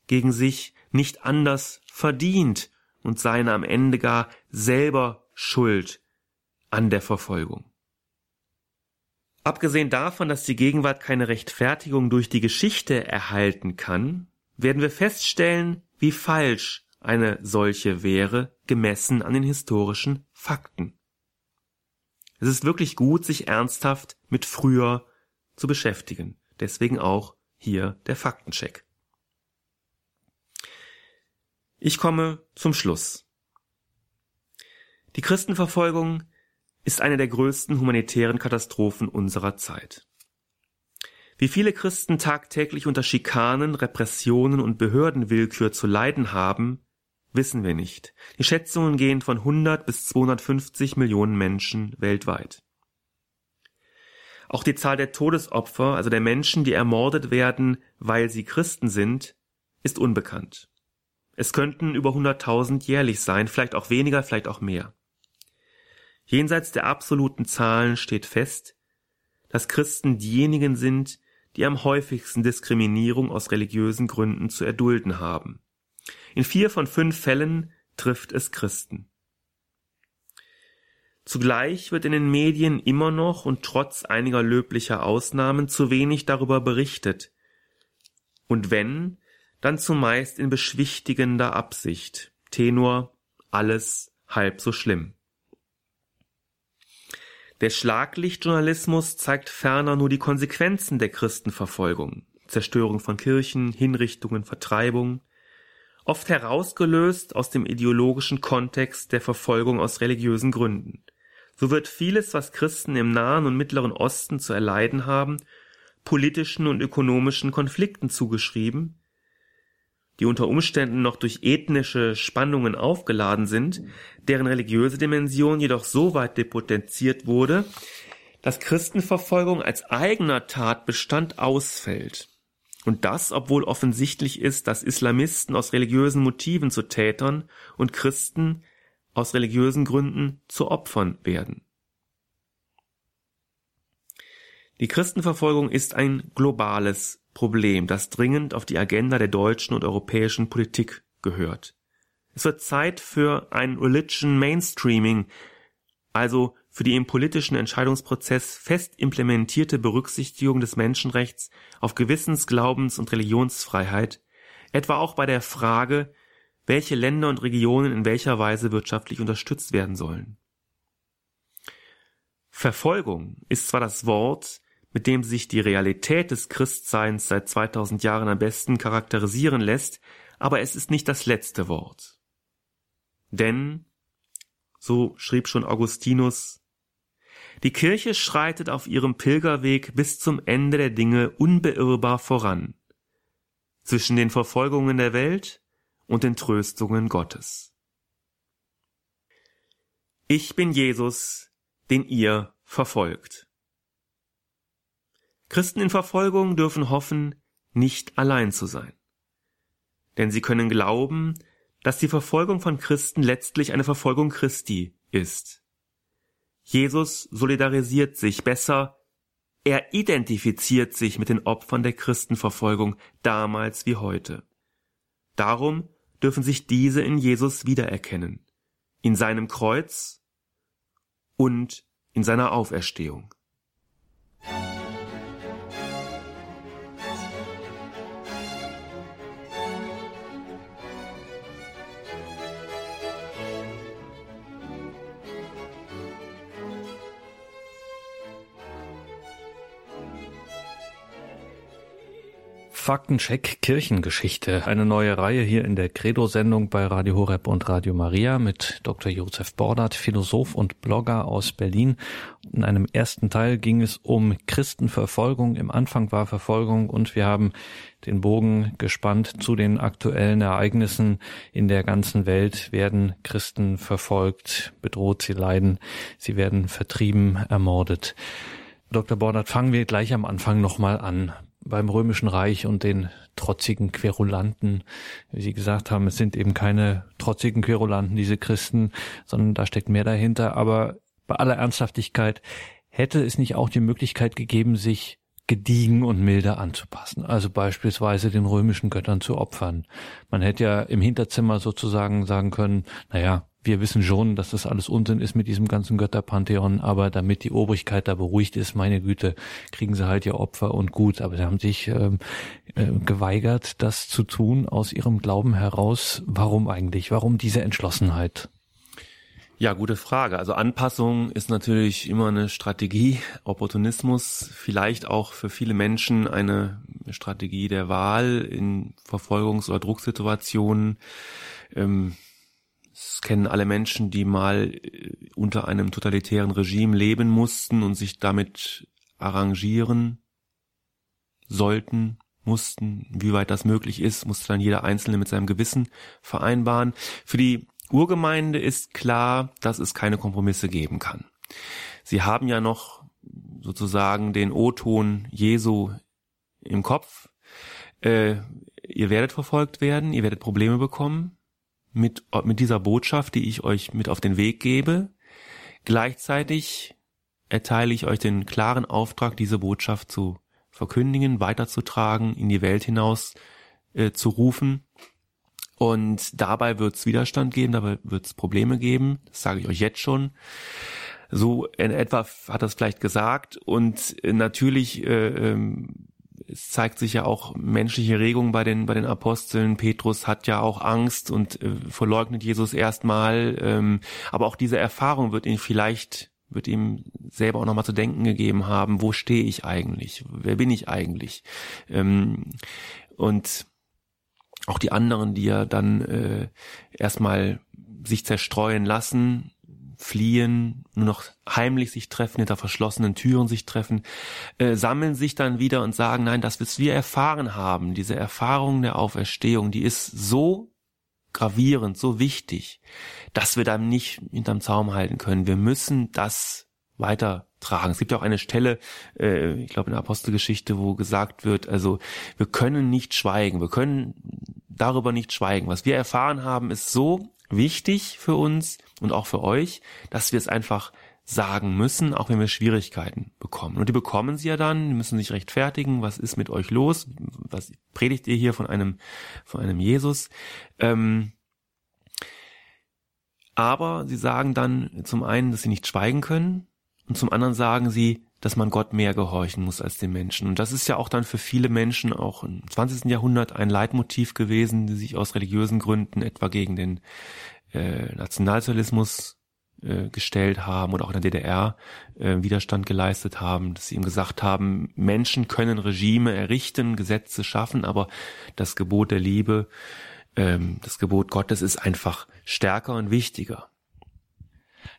gegen sich nicht anders verdient und seien am Ende gar selber schuld an der Verfolgung. Abgesehen davon, dass die Gegenwart keine Rechtfertigung durch die Geschichte erhalten kann, werden wir feststellen, wie falsch eine solche wäre, gemessen an den historischen Fakten. Es ist wirklich gut, sich ernsthaft mit früher zu beschäftigen. Deswegen auch hier der Faktencheck. Ich komme zum Schluss. Die Christenverfolgung ist eine der größten humanitären Katastrophen unserer Zeit. Wie viele Christen tagtäglich unter Schikanen, Repressionen und Behördenwillkür zu leiden haben, wissen wir nicht. Die Schätzungen gehen von 100 bis 250 Millionen Menschen weltweit. Auch die Zahl der Todesopfer, also der Menschen, die ermordet werden, weil sie Christen sind, ist unbekannt. Es könnten über 100.000 jährlich sein, vielleicht auch weniger, vielleicht auch mehr. Jenseits der absoluten Zahlen steht fest, dass Christen diejenigen sind, die am häufigsten Diskriminierung aus religiösen Gründen zu erdulden haben. In vier von fünf Fällen trifft es Christen. Zugleich wird in den Medien immer noch und trotz einiger löblicher Ausnahmen zu wenig darüber berichtet. Und wenn, dann zumeist in beschwichtigender Absicht. Tenor alles halb so schlimm. Der Schlaglichtjournalismus zeigt ferner nur die Konsequenzen der Christenverfolgung. Zerstörung von Kirchen, Hinrichtungen, Vertreibung, oft herausgelöst aus dem ideologischen Kontext der Verfolgung aus religiösen Gründen. So wird vieles, was Christen im Nahen und Mittleren Osten zu erleiden haben, politischen und ökonomischen Konflikten zugeschrieben, die unter Umständen noch durch ethnische Spannungen aufgeladen sind, deren religiöse Dimension jedoch so weit depotenziert wurde, dass Christenverfolgung als eigener Tatbestand ausfällt. Und das, obwohl offensichtlich ist, dass Islamisten aus religiösen Motiven zu Tätern und Christen aus religiösen Gründen zu Opfern werden. Die Christenverfolgung ist ein globales Problem, das dringend auf die Agenda der deutschen und europäischen Politik gehört. Es wird Zeit für ein Religion Mainstreaming, also für die im politischen Entscheidungsprozess fest implementierte Berücksichtigung des Menschenrechts auf Gewissens-, Glaubens- und Religionsfreiheit, etwa auch bei der Frage, welche Länder und Regionen in welcher Weise wirtschaftlich unterstützt werden sollen. Verfolgung ist zwar das Wort, mit dem sich die Realität des Christseins seit 2000 Jahren am besten charakterisieren lässt, aber es ist nicht das letzte Wort. Denn, so schrieb schon Augustinus, die Kirche schreitet auf ihrem Pilgerweg bis zum Ende der Dinge unbeirrbar voran, zwischen den Verfolgungen der Welt und den Tröstungen Gottes. Ich bin Jesus, den ihr verfolgt. Christen in Verfolgung dürfen hoffen, nicht allein zu sein. Denn sie können glauben, dass die Verfolgung von Christen letztlich eine Verfolgung Christi ist. Jesus solidarisiert sich besser, er identifiziert sich mit den Opfern der Christenverfolgung damals wie heute. Darum dürfen sich diese in Jesus wiedererkennen, in seinem Kreuz und in seiner Auferstehung. Faktencheck Kirchengeschichte. Eine neue Reihe hier in der Credo-Sendung bei Radio Horeb und Radio Maria mit Dr. Josef Bordert, Philosoph und Blogger aus Berlin. In einem ersten Teil ging es um Christenverfolgung. Im Anfang war Verfolgung und wir haben den Bogen gespannt zu den aktuellen Ereignissen in der ganzen Welt. Werden Christen verfolgt, bedroht, sie leiden, sie werden vertrieben, ermordet. Dr. Bordert, fangen wir gleich am Anfang nochmal an beim Römischen Reich und den trotzigen Querulanten. Wie Sie gesagt haben, es sind eben keine trotzigen Querulanten, diese Christen, sondern da steckt mehr dahinter. Aber bei aller Ernsthaftigkeit hätte es nicht auch die Möglichkeit gegeben, sich gediegen und milder anzupassen. Also beispielsweise den römischen Göttern zu opfern. Man hätte ja im Hinterzimmer sozusagen sagen können, naja, wir wissen schon, dass das alles Unsinn ist mit diesem ganzen Götterpantheon, aber damit die Obrigkeit da beruhigt ist, meine Güte, kriegen sie halt ihr Opfer und gut. Aber sie haben sich ähm, äh, geweigert, das zu tun aus ihrem Glauben heraus. Warum eigentlich? Warum diese Entschlossenheit? Ja, gute Frage. Also Anpassung ist natürlich immer eine Strategie. Opportunismus vielleicht auch für viele Menschen eine Strategie der Wahl in Verfolgungs- oder Drucksituationen. Ähm, das kennen alle Menschen, die mal äh, unter einem totalitären Regime leben mussten und sich damit arrangieren sollten, mussten. Wie weit das möglich ist, musste dann jeder Einzelne mit seinem Gewissen vereinbaren. Für die Urgemeinde ist klar, dass es keine Kompromisse geben kann. Sie haben ja noch sozusagen den O-Ton Jesu im Kopf. Äh, ihr werdet verfolgt werden, ihr werdet Probleme bekommen, mit, mit dieser Botschaft, die ich euch mit auf den Weg gebe. Gleichzeitig erteile ich euch den klaren Auftrag, diese Botschaft zu verkündigen, weiterzutragen, in die Welt hinaus äh, zu rufen. Und dabei wird es Widerstand geben, dabei wird es Probleme geben, das sage ich euch jetzt schon. So in etwa hat es vielleicht gesagt. Und äh, natürlich äh, ähm, es zeigt sich ja auch menschliche Regung bei den bei den Aposteln. Petrus hat ja auch Angst und äh, verleugnet Jesus erstmal. Ähm, aber auch diese Erfahrung wird ihn vielleicht wird ihm selber auch nochmal zu denken gegeben haben, wo stehe ich eigentlich? Wer bin ich eigentlich? Ähm, und auch die anderen, die ja dann äh, erstmal sich zerstreuen lassen, fliehen, nur noch heimlich sich treffen, hinter verschlossenen Türen sich treffen, äh, sammeln sich dann wieder und sagen, nein, das, was wir erfahren haben, diese Erfahrung der Auferstehung, die ist so gravierend, so wichtig, dass wir dann nicht hinterm Zaum halten können. Wir müssen das weitertragen. Es gibt ja auch eine Stelle, äh, ich glaube in der Apostelgeschichte, wo gesagt wird, also wir können nicht schweigen, wir können darüber nicht schweigen. Was wir erfahren haben, ist so wichtig für uns und auch für euch, dass wir es einfach sagen müssen, auch wenn wir Schwierigkeiten bekommen. Und die bekommen sie ja dann, die müssen sich rechtfertigen, was ist mit euch los? Was predigt ihr hier von einem, von einem Jesus? Ähm, aber sie sagen dann zum einen, dass sie nicht schweigen können und zum anderen sagen sie, dass man Gott mehr gehorchen muss als den Menschen. Und das ist ja auch dann für viele Menschen auch im 20. Jahrhundert ein Leitmotiv gewesen, die sich aus religiösen Gründen etwa gegen den äh, Nationalsozialismus äh, gestellt haben oder auch in der DDR äh, Widerstand geleistet haben, dass sie ihm gesagt haben, Menschen können Regime errichten, Gesetze schaffen, aber das Gebot der Liebe, ähm, das Gebot Gottes ist einfach stärker und wichtiger.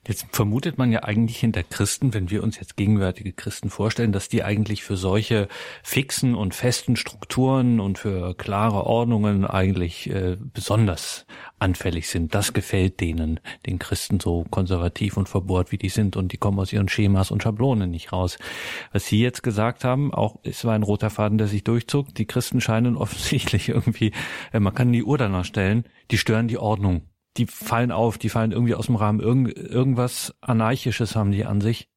Jetzt vermutet man ja eigentlich hinter Christen, wenn wir uns jetzt gegenwärtige Christen vorstellen, dass die eigentlich für solche fixen und festen Strukturen und für klare Ordnungen eigentlich äh, besonders anfällig sind. Das gefällt denen, den Christen so konservativ und verbohrt, wie die sind und die kommen aus ihren Schemas und Schablonen nicht raus. Was Sie jetzt gesagt haben, auch es war ein roter Faden, der sich durchzog. Die Christen scheinen [LAUGHS] offensichtlich irgendwie, äh, man kann die Uhr danach stellen, die stören die Ordnung die fallen auf, die fallen irgendwie aus dem Rahmen. Irgend, irgendwas Anarchisches haben die an sich,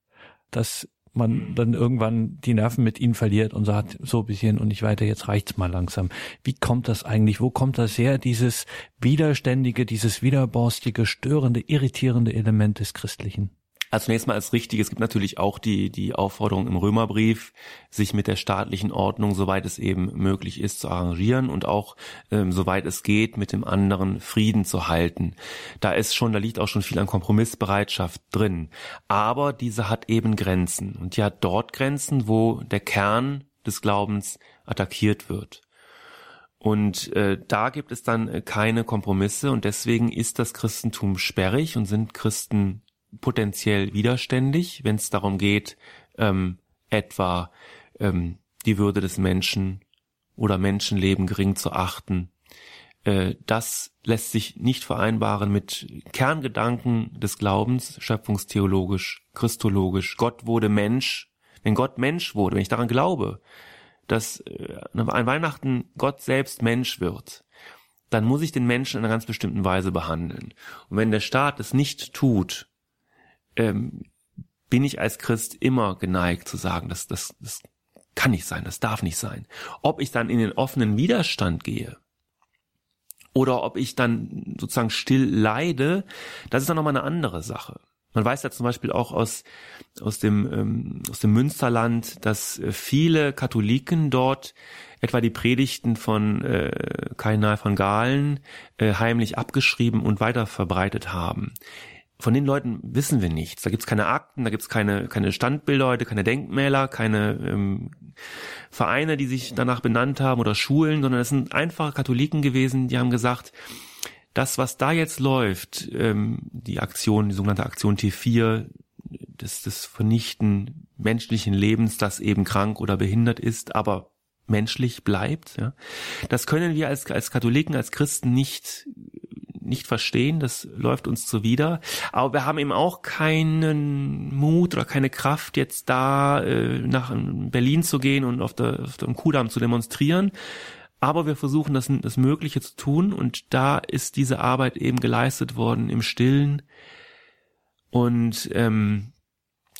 dass man dann irgendwann die Nerven mit ihnen verliert und sagt, so bisschen und nicht weiter, jetzt reicht's mal langsam. Wie kommt das eigentlich? Wo kommt das her, dieses widerständige, dieses widerborstige, störende, irritierende Element des Christlichen? Also zunächst mal als richtig, es gibt natürlich auch die, die Aufforderung im Römerbrief, sich mit der staatlichen Ordnung, soweit es eben möglich ist, zu arrangieren und auch, ähm, soweit es geht, mit dem anderen Frieden zu halten. Da ist schon, da liegt auch schon viel an Kompromissbereitschaft drin. Aber diese hat eben Grenzen. Und die hat dort Grenzen, wo der Kern des Glaubens attackiert wird. Und äh, da gibt es dann keine Kompromisse und deswegen ist das Christentum sperrig und sind Christen potenziell widerständig, wenn es darum geht, ähm, etwa ähm, die Würde des Menschen oder Menschenleben gering zu achten. Äh, das lässt sich nicht vereinbaren mit Kerngedanken des Glaubens, schöpfungstheologisch, christologisch. Gott wurde Mensch. Wenn Gott Mensch wurde, wenn ich daran glaube, dass äh, an Weihnachten Gott selbst Mensch wird, dann muss ich den Menschen in einer ganz bestimmten Weise behandeln. Und wenn der Staat es nicht tut, ähm, bin ich als Christ immer geneigt zu sagen, das, das, das kann nicht sein, das darf nicht sein. Ob ich dann in den offenen Widerstand gehe oder ob ich dann sozusagen still leide, das ist dann nochmal eine andere Sache. Man weiß ja zum Beispiel auch aus, aus, dem, ähm, aus dem Münsterland, dass äh, viele Katholiken dort etwa die Predigten von äh, Kardinal von Galen äh, heimlich abgeschrieben und weiter verbreitet haben von den Leuten wissen wir nichts. Da gibt's keine Akten, da gibt's keine, keine Standbilder heute, keine Denkmäler, keine ähm, Vereine, die sich danach benannt haben oder Schulen, sondern es sind einfache Katholiken gewesen, die haben gesagt, das, was da jetzt läuft, ähm, die Aktion, die sogenannte Aktion T4, das, das Vernichten menschlichen Lebens, das eben krank oder behindert ist, aber menschlich bleibt, ja, das können wir als, als Katholiken, als Christen nicht nicht verstehen, das läuft uns zuwider. Aber wir haben eben auch keinen Mut oder keine Kraft, jetzt da äh, nach Berlin zu gehen und auf, der, auf dem Kudamm zu demonstrieren. Aber wir versuchen das, das Mögliche zu tun und da ist diese Arbeit eben geleistet worden im Stillen. Und ähm,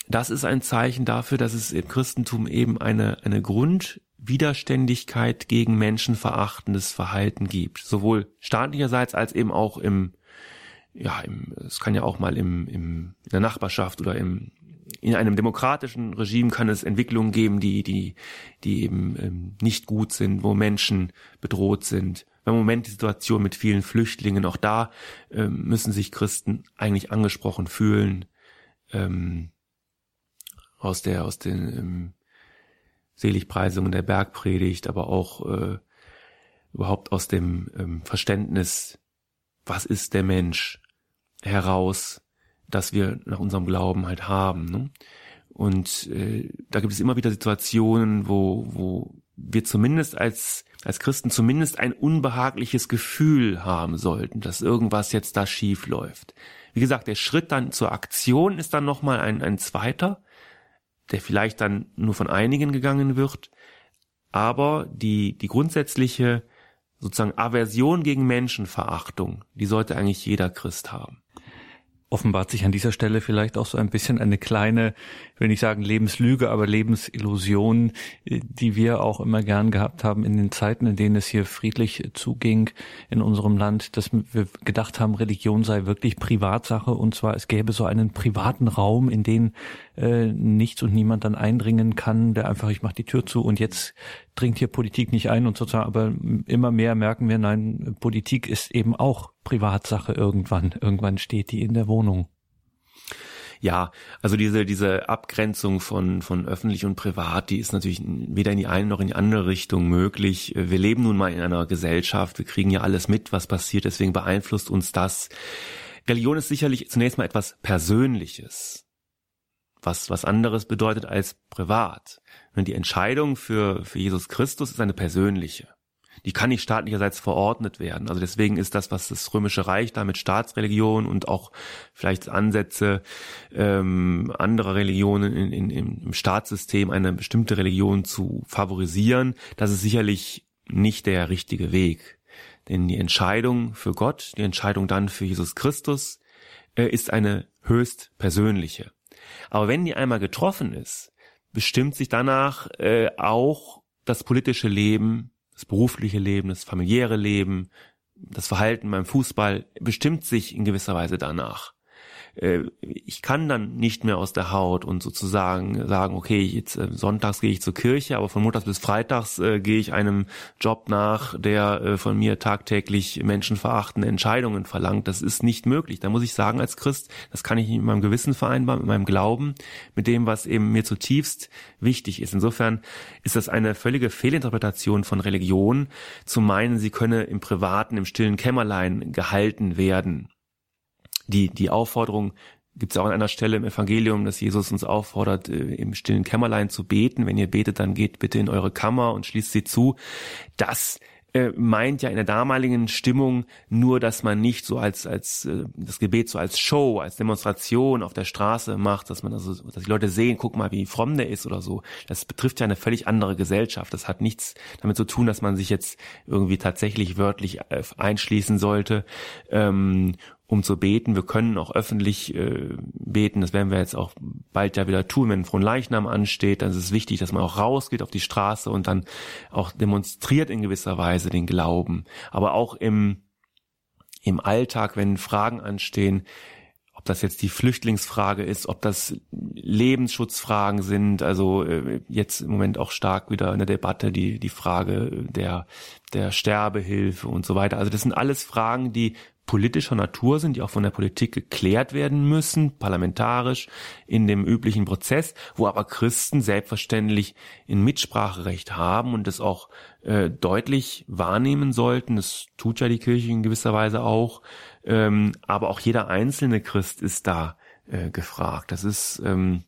das ist ein Zeichen dafür, dass es im Christentum eben eine, eine Grund Widerständigkeit gegen menschenverachtendes Verhalten gibt, sowohl staatlicherseits als eben auch im, ja, im, es kann ja auch mal im, im, in der Nachbarschaft oder im, in einem demokratischen Regime kann es Entwicklungen geben, die, die, die eben ähm, nicht gut sind, wo Menschen bedroht sind. Im Moment die Situation mit vielen Flüchtlingen, auch da ähm, müssen sich Christen eigentlich angesprochen fühlen. Ähm, aus der, aus den, ähm, Seligpreisungen der Bergpredigt, aber auch äh, überhaupt aus dem ähm, Verständnis, was ist der Mensch, heraus, dass wir nach unserem Glauben halt haben. Ne? Und äh, da gibt es immer wieder Situationen, wo, wo wir zumindest als, als Christen zumindest ein unbehagliches Gefühl haben sollten, dass irgendwas jetzt da schief läuft. Wie gesagt, der Schritt dann zur Aktion ist dann nochmal ein, ein zweiter, der vielleicht dann nur von einigen gegangen wird, aber die, die grundsätzliche sozusagen Aversion gegen Menschenverachtung, die sollte eigentlich jeder Christ haben offenbart sich an dieser Stelle vielleicht auch so ein bisschen eine kleine, will nicht sagen Lebenslüge, aber Lebensillusion, äh, die wir auch immer gern gehabt haben in den Zeiten, in denen es hier friedlich zuging in unserem Land, dass wir gedacht haben, Religion sei wirklich Privatsache. Und zwar es gäbe so einen privaten Raum, in den äh, nichts und niemand dann eindringen kann, der einfach, ich mache die Tür zu und jetzt dringt hier Politik nicht ein und sozusagen, aber immer mehr merken wir, nein, Politik ist eben auch Privatsache irgendwann. Irgendwann steht die in der Wohnung. Ja, also diese, diese Abgrenzung von, von öffentlich und privat, die ist natürlich weder in die eine noch in die andere Richtung möglich. Wir leben nun mal in einer Gesellschaft, wir kriegen ja alles mit, was passiert, deswegen beeinflusst uns das. Religion ist sicherlich zunächst mal etwas Persönliches, was, was anderes bedeutet als privat. Die Entscheidung für, für Jesus Christus ist eine persönliche die kann nicht staatlicherseits verordnet werden. Also deswegen ist das, was das Römische Reich da mit Staatsreligion und auch vielleicht Ansätze ähm, anderer Religionen in, in, im Staatssystem eine bestimmte Religion zu favorisieren, das ist sicherlich nicht der richtige Weg. Denn die Entscheidung für Gott, die Entscheidung dann für Jesus Christus, äh, ist eine höchst persönliche. Aber wenn die einmal getroffen ist, bestimmt sich danach äh, auch das politische Leben das berufliche Leben, das familiäre Leben, das Verhalten beim Fußball bestimmt sich in gewisser Weise danach. Äh, ich kann dann nicht mehr aus der Haut und sozusagen sagen, okay, jetzt äh, sonntags gehe ich zur Kirche, aber von montags bis freitags äh, gehe ich einem Job nach, der äh, von mir tagtäglich menschenverachtende Entscheidungen verlangt. Das ist nicht möglich. Da muss ich sagen als Christ, das kann ich mit meinem Gewissen vereinbaren, mit meinem Glauben, mit dem, was eben mir zutiefst wichtig ist. Insofern ist das eine völlige Fehlinterpretation von Religion, zu meinen, sie könne im Privaten, im stillen Kämmerlein gehalten werden. Die, die Aufforderung gibt es auch an einer Stelle im Evangelium, dass Jesus uns auffordert, äh, im stillen Kämmerlein zu beten. Wenn ihr betet, dann geht bitte in eure Kammer und schließt sie zu. Das äh, meint ja in der damaligen Stimmung nur, dass man nicht so als als äh, das Gebet so als Show, als Demonstration auf der Straße macht, dass man also, dass die Leute sehen, guck mal, wie fromm der ist oder so. Das betrifft ja eine völlig andere Gesellschaft. Das hat nichts damit zu tun, dass man sich jetzt irgendwie tatsächlich wörtlich einschließen sollte ähm, um zu beten. Wir können auch öffentlich äh, beten. Das werden wir jetzt auch bald ja wieder tun, wenn ein Fronleichnam ansteht. Dann ist es wichtig, dass man auch rausgeht auf die Straße und dann auch demonstriert in gewisser Weise den Glauben. Aber auch im, im Alltag, wenn Fragen anstehen, ob das jetzt die Flüchtlingsfrage ist, ob das Lebensschutzfragen sind, also äh, jetzt im Moment auch stark wieder in der Debatte die, die Frage der, der Sterbehilfe und so weiter. Also das sind alles Fragen, die politischer Natur sind, die auch von der Politik geklärt werden müssen, parlamentarisch in dem üblichen Prozess, wo aber Christen selbstverständlich ein Mitspracherecht haben und das auch äh, deutlich wahrnehmen sollten. Das tut ja die Kirche in gewisser Weise auch. Ähm, aber auch jeder einzelne Christ ist da äh, gefragt. Das ist ähm,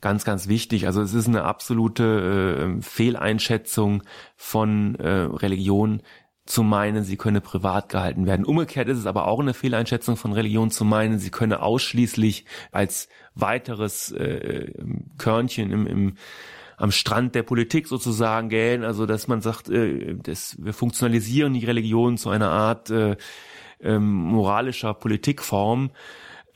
ganz, ganz wichtig. Also es ist eine absolute äh, Fehleinschätzung von äh, Religion, zu meinen, sie könne privat gehalten werden. Umgekehrt ist es aber auch eine Fehleinschätzung von Religion zu meinen, sie könne ausschließlich als weiteres äh, Körnchen im, im am Strand der Politik sozusagen gehen, also dass man sagt, äh, das, wir funktionalisieren die Religion zu einer Art äh, äh, moralischer Politikform ähm,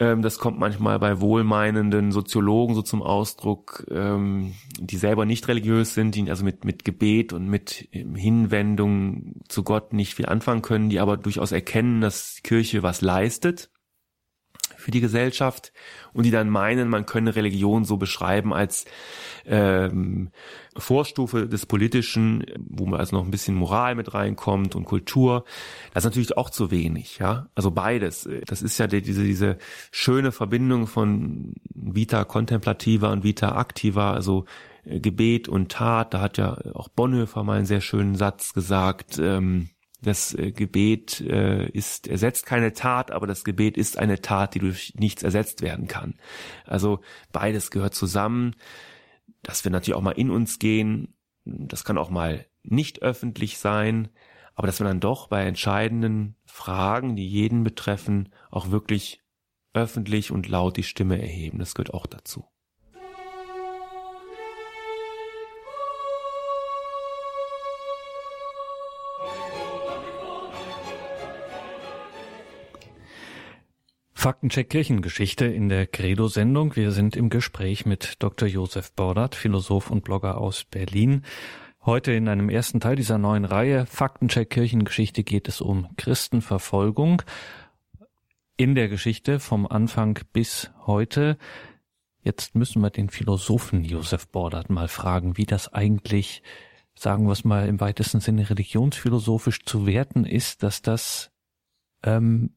das kommt manchmal bei wohlmeinenden Soziologen so zum Ausdruck, ähm, die selber nicht religiös sind, die also mit, mit Gebet und mit ähm, Hinwendung zu Gott nicht viel anfangen können, die aber durchaus erkennen, dass die Kirche was leistet für die Gesellschaft und die dann meinen, man könne Religion so beschreiben als ähm, Vorstufe des Politischen, wo man also noch ein bisschen Moral mit reinkommt und Kultur. Das ist natürlich auch zu wenig, ja. Also beides. Das ist ja die, diese, diese schöne Verbindung von Vita contemplativa und Vita activa, also äh, Gebet und Tat. Da hat ja auch Bonhoeffer mal einen sehr schönen Satz gesagt. Ähm, das äh, Gebet äh, ist ersetzt keine Tat, aber das Gebet ist eine Tat, die durch nichts ersetzt werden kann. Also beides gehört zusammen, dass wir natürlich auch mal in uns gehen. Das kann auch mal nicht öffentlich sein, aber dass wir dann doch bei entscheidenden Fragen, die jeden betreffen, auch wirklich öffentlich und laut die Stimme erheben. Das gehört auch dazu. Faktencheck Kirchengeschichte in der Credo-Sendung. Wir sind im Gespräch mit Dr. Josef Bordert, Philosoph und Blogger aus Berlin. Heute in einem ersten Teil dieser neuen Reihe Faktencheck Kirchengeschichte geht es um Christenverfolgung in der Geschichte vom Anfang bis heute. Jetzt müssen wir den Philosophen Josef Bordert mal fragen, wie das eigentlich, sagen wir es mal im weitesten Sinne religionsphilosophisch zu werten ist, dass das ähm,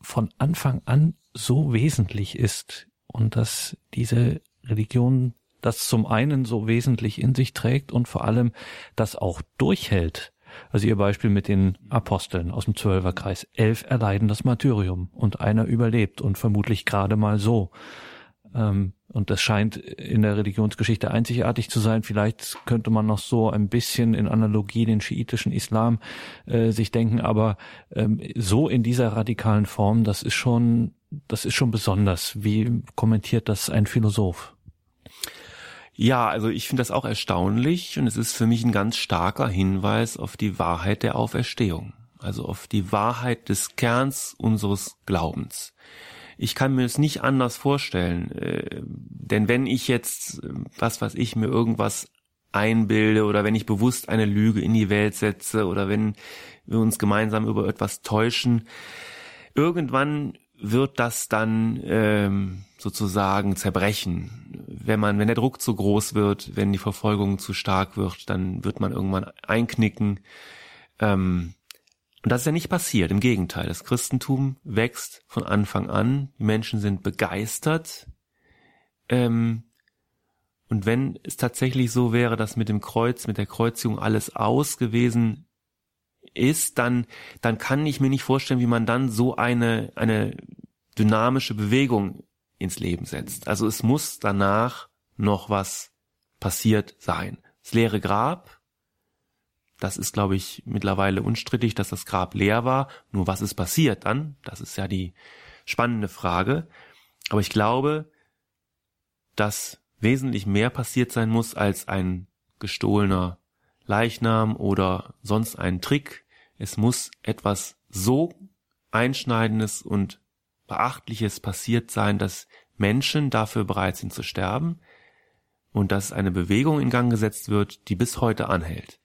von Anfang an so wesentlich ist und dass diese Religion das zum einen so wesentlich in sich trägt und vor allem das auch durchhält. Also ihr Beispiel mit den Aposteln aus dem Zwölferkreis. Elf erleiden das Martyrium und einer überlebt und vermutlich gerade mal so. Ähm, und das scheint in der Religionsgeschichte einzigartig zu sein. Vielleicht könnte man noch so ein bisschen in Analogie den schiitischen Islam äh, sich denken, aber ähm, so in dieser radikalen Form, das ist schon, das ist schon besonders. Wie kommentiert das ein Philosoph? Ja, also ich finde das auch erstaunlich und es ist für mich ein ganz starker Hinweis auf die Wahrheit der Auferstehung, also auf die Wahrheit des Kerns unseres Glaubens. Ich kann mir es nicht anders vorstellen. Äh, denn wenn ich jetzt, äh, was weiß ich, mir irgendwas einbilde oder wenn ich bewusst eine Lüge in die Welt setze oder wenn wir uns gemeinsam über etwas täuschen, irgendwann wird das dann ähm, sozusagen zerbrechen. Wenn man, wenn der Druck zu groß wird, wenn die Verfolgung zu stark wird, dann wird man irgendwann einknicken. Ähm, und das ist ja nicht passiert. Im Gegenteil, das Christentum wächst von Anfang an. Die Menschen sind begeistert. Ähm, und wenn es tatsächlich so wäre, dass mit dem Kreuz, mit der Kreuzigung alles aus gewesen ist, dann, dann kann ich mir nicht vorstellen, wie man dann so eine, eine dynamische Bewegung ins Leben setzt. Also es muss danach noch was passiert sein. Das leere Grab, das ist, glaube ich, mittlerweile unstrittig, dass das Grab leer war. Nur was ist passiert dann? Das ist ja die spannende Frage. Aber ich glaube, dass wesentlich mehr passiert sein muss als ein gestohlener Leichnam oder sonst ein Trick. Es muss etwas so Einschneidendes und Beachtliches passiert sein, dass Menschen dafür bereit sind zu sterben und dass eine Bewegung in Gang gesetzt wird, die bis heute anhält.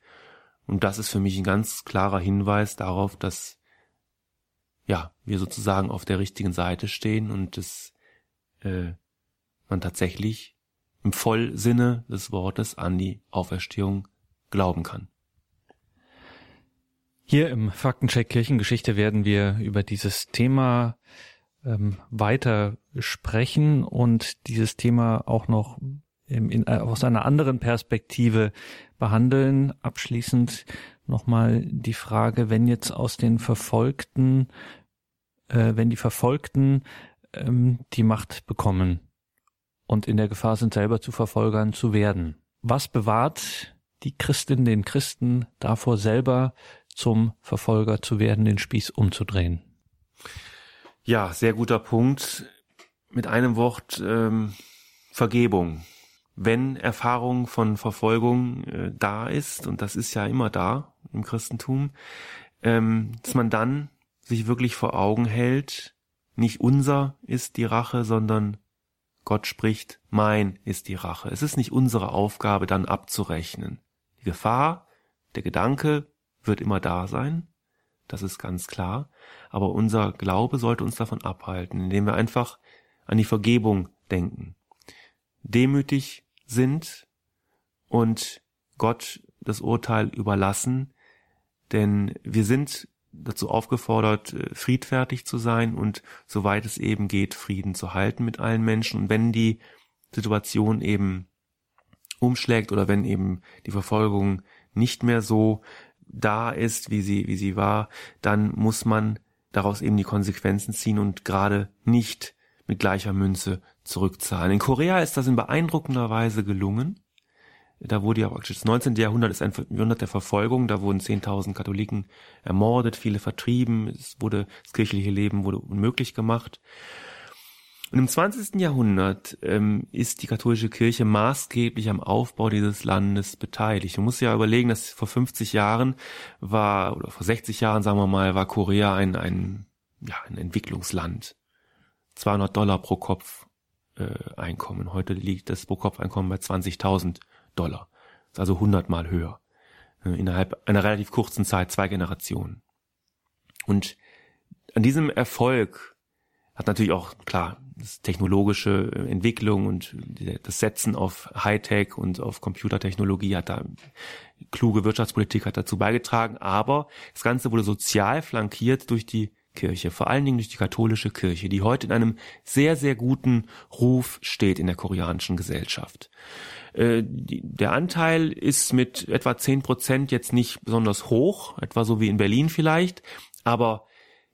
Und das ist für mich ein ganz klarer Hinweis darauf, dass ja wir sozusagen auf der richtigen Seite stehen und dass äh, man tatsächlich im Vollsinne des Wortes an die Auferstehung glauben kann. Hier im Faktencheck Kirchengeschichte werden wir über dieses Thema ähm, weiter sprechen und dieses Thema auch noch in, in, äh, aus einer anderen Perspektive behandeln. Abschließend nochmal die Frage, wenn jetzt aus den Verfolgten, äh, wenn die Verfolgten ähm, die Macht bekommen und in der Gefahr sind, selber zu Verfolgern zu werden. Was bewahrt die Christin den Christen davor, selber zum Verfolger zu werden, den Spieß umzudrehen? Ja, sehr guter Punkt. Mit einem Wort ähm, Vergebung. Wenn Erfahrung von Verfolgung äh, da ist, und das ist ja immer da im Christentum, ähm, dass man dann sich wirklich vor Augen hält, nicht unser ist die Rache, sondern Gott spricht, mein ist die Rache. Es ist nicht unsere Aufgabe, dann abzurechnen. Die Gefahr, der Gedanke wird immer da sein, das ist ganz klar, aber unser Glaube sollte uns davon abhalten, indem wir einfach an die Vergebung denken, demütig sind und Gott das Urteil überlassen, denn wir sind dazu aufgefordert, äh, friedfertig zu sein und soweit es eben geht, Frieden zu halten mit allen Menschen. Und wenn die Situation eben umschlägt oder wenn eben die Verfolgung nicht mehr so da ist, wie sie, wie sie war, dann muss man daraus eben die Konsequenzen ziehen und gerade nicht mit gleicher Münze zurückzahlen. In Korea ist das in beeindruckender Weise gelungen. Da wurde ja praktisch das 19. Jahrhundert ist ein Jahrhundert der Verfolgung, da wurden 10.000 Katholiken ermordet, viele vertrieben, es wurde, das kirchliche Leben wurde unmöglich gemacht. Und im 20. Jahrhundert ähm, ist die katholische Kirche maßgeblich am Aufbau dieses Landes beteiligt. Man muss ja überlegen, dass vor 50 Jahren war, oder vor 60 Jahren, sagen wir mal, war Korea ein, ein, ja, ein Entwicklungsland. 200 Dollar pro Kopf äh, Einkommen. Heute liegt das pro Kopf Einkommen bei 20.000 Dollar. Ist also 100 mal höher. Äh, innerhalb einer relativ kurzen Zeit, zwei Generationen. Und an diesem Erfolg hat natürlich auch, klar, das technologische Entwicklung und das Setzen auf Hightech und auf Computertechnologie hat da kluge Wirtschaftspolitik hat dazu beigetragen, aber das Ganze wurde sozial flankiert durch die Kirche, vor allen Dingen durch die katholische Kirche, die heute in einem sehr, sehr guten Ruf steht in der koreanischen Gesellschaft. Äh, der Anteil ist mit etwa zehn Prozent jetzt nicht besonders hoch, etwa so wie in Berlin vielleicht, aber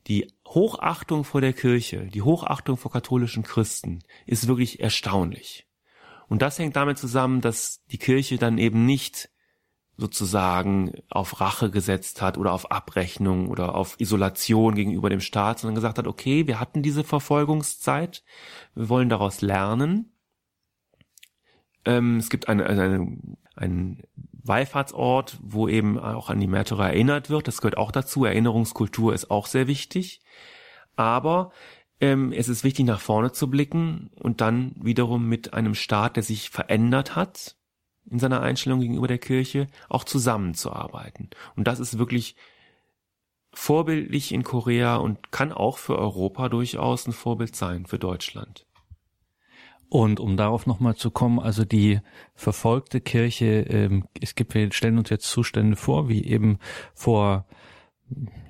die Hochachtung vor der Kirche, die Hochachtung vor katholischen Christen ist wirklich erstaunlich. Und das hängt damit zusammen, dass die Kirche dann eben nicht sozusagen auf Rache gesetzt hat oder auf Abrechnung oder auf Isolation gegenüber dem Staat, sondern gesagt hat, okay, wir hatten diese Verfolgungszeit, wir wollen daraus lernen. Ähm, es gibt eine, eine, einen Wallfahrtsort, wo eben auch an die Märtyrer erinnert wird. Das gehört auch dazu. Erinnerungskultur ist auch sehr wichtig. Aber ähm, es ist wichtig, nach vorne zu blicken und dann wiederum mit einem Staat, der sich verändert hat in seiner Einstellung gegenüber der Kirche, auch zusammenzuarbeiten. Und das ist wirklich vorbildlich in Korea und kann auch für Europa durchaus ein Vorbild sein, für Deutschland. Und um darauf nochmal zu kommen, also die verfolgte Kirche, ähm, es gibt, wir stellen uns jetzt Zustände vor, wie eben vor,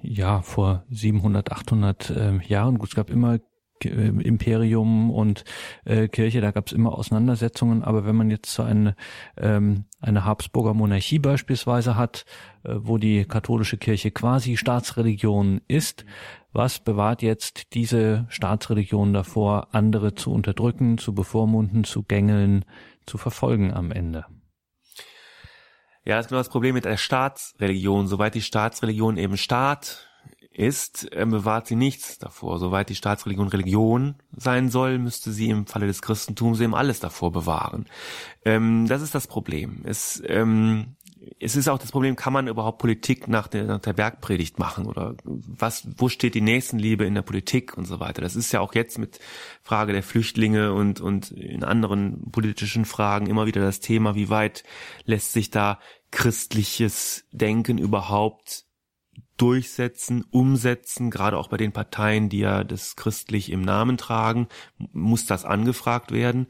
ja, vor 700, 800 äh, Jahren. Gut, es gab immer Imperium und äh, Kirche, da gab es immer Auseinandersetzungen, aber wenn man jetzt so eine, ähm, eine Habsburger Monarchie beispielsweise hat, äh, wo die katholische Kirche quasi Staatsreligion ist, was bewahrt jetzt diese Staatsreligion davor, andere zu unterdrücken, zu bevormunden, zu gängeln, zu verfolgen am Ende? Ja, das ist genau das Problem mit der Staatsreligion. Soweit die Staatsreligion eben Staat ist, äh, bewahrt sie nichts davor. Soweit die Staatsreligion Religion sein soll, müsste sie im Falle des Christentums eben alles davor bewahren. Ähm, das ist das Problem. Es, ähm, es ist auch das Problem, kann man überhaupt Politik nach der, nach der Bergpredigt machen oder was, wo steht die Nächstenliebe in der Politik und so weiter. Das ist ja auch jetzt mit Frage der Flüchtlinge und, und in anderen politischen Fragen immer wieder das Thema, wie weit lässt sich da christliches Denken überhaupt durchsetzen, umsetzen, gerade auch bei den Parteien, die ja das christlich im Namen tragen, muss das angefragt werden.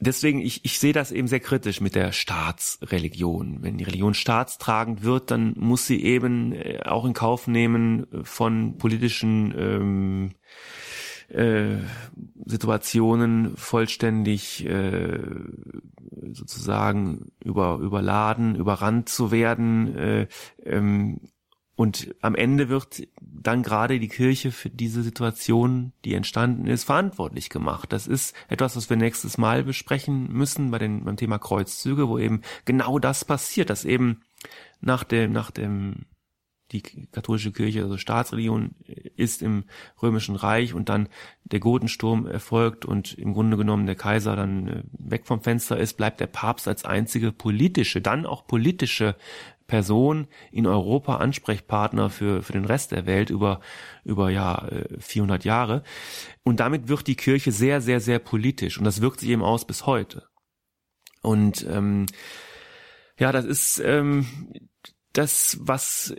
Deswegen, ich, ich sehe das eben sehr kritisch mit der Staatsreligion. Wenn die Religion staatstragend wird, dann muss sie eben äh, auch in Kauf nehmen von politischen ähm, äh, Situationen vollständig äh, sozusagen über, überladen, überrannt zu werden. Äh, ähm, und am Ende wird dann gerade die Kirche für diese Situation, die entstanden ist, verantwortlich gemacht. Das ist etwas, was wir nächstes Mal besprechen müssen bei den, beim Thema Kreuzzüge, wo eben genau das passiert, dass eben nach dem, nach dem, die katholische Kirche, also Staatsreligion ist im römischen Reich und dann der Gotensturm erfolgt und im Grunde genommen der Kaiser dann äh, weg vom Fenster ist, bleibt der Papst als einzige politische, dann auch politische Person in Europa Ansprechpartner für, für den Rest der Welt über, über ja, 400 Jahre. Und damit wird die Kirche sehr, sehr, sehr politisch. Und das wirkt sich eben aus bis heute. Und ähm, ja, das ist ähm, das, was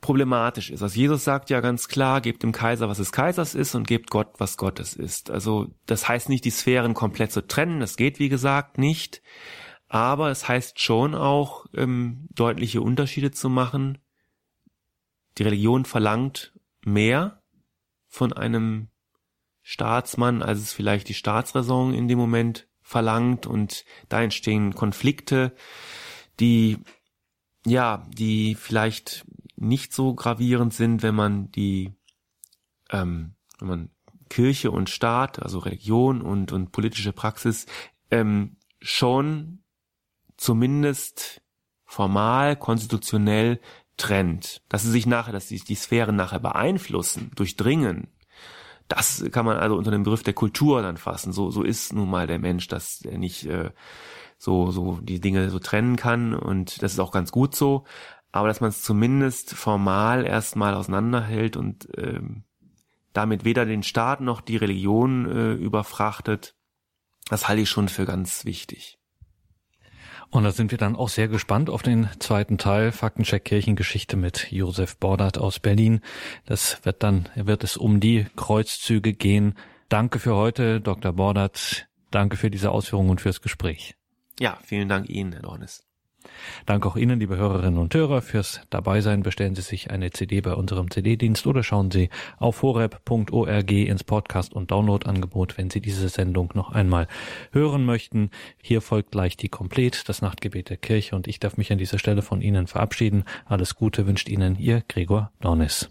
problematisch ist. Also Jesus sagt ja ganz klar, gebt dem Kaiser, was des Kaisers ist und gebt Gott, was Gottes ist. Also das heißt nicht, die Sphären komplett zu trennen, das geht wie gesagt nicht. Aber es heißt schon auch, ähm, deutliche Unterschiede zu machen. Die Religion verlangt mehr von einem Staatsmann, als es vielleicht die Staatsräson in dem Moment verlangt und da entstehen Konflikte, die ja, die vielleicht nicht so gravierend sind, wenn man die, ähm, wenn man Kirche und Staat, also Religion und, und politische Praxis ähm, schon zumindest formal, konstitutionell trennt. Dass sie sich nachher, dass sie die Sphären nachher beeinflussen, durchdringen, das kann man also unter dem Begriff der Kultur dann fassen. So, so ist nun mal der Mensch, dass er nicht äh, so, so die Dinge so trennen kann und das ist auch ganz gut so. Aber dass man es zumindest formal erstmal auseinanderhält und ähm, damit weder den Staat noch die Religion äh, überfrachtet, das halte ich schon für ganz wichtig. Und da sind wir dann auch sehr gespannt auf den zweiten Teil Faktencheck Kirchengeschichte mit Josef Bordert aus Berlin. Das wird dann, wird es um die Kreuzzüge gehen. Danke für heute, Dr. Bordert. Danke für diese Ausführungen und fürs Gespräch. Ja, vielen Dank Ihnen, Herr Dornes. Danke auch Ihnen, liebe Hörerinnen und Hörer, fürs Dabeisein. Bestellen Sie sich eine CD bei unserem CD-Dienst oder schauen Sie auf horeb.org ins Podcast- und Download-Angebot, wenn Sie diese Sendung noch einmal hören möchten. Hier folgt gleich die Komplet, das Nachtgebet der Kirche und ich darf mich an dieser Stelle von Ihnen verabschieden. Alles Gute wünscht Ihnen Ihr Gregor Dornis.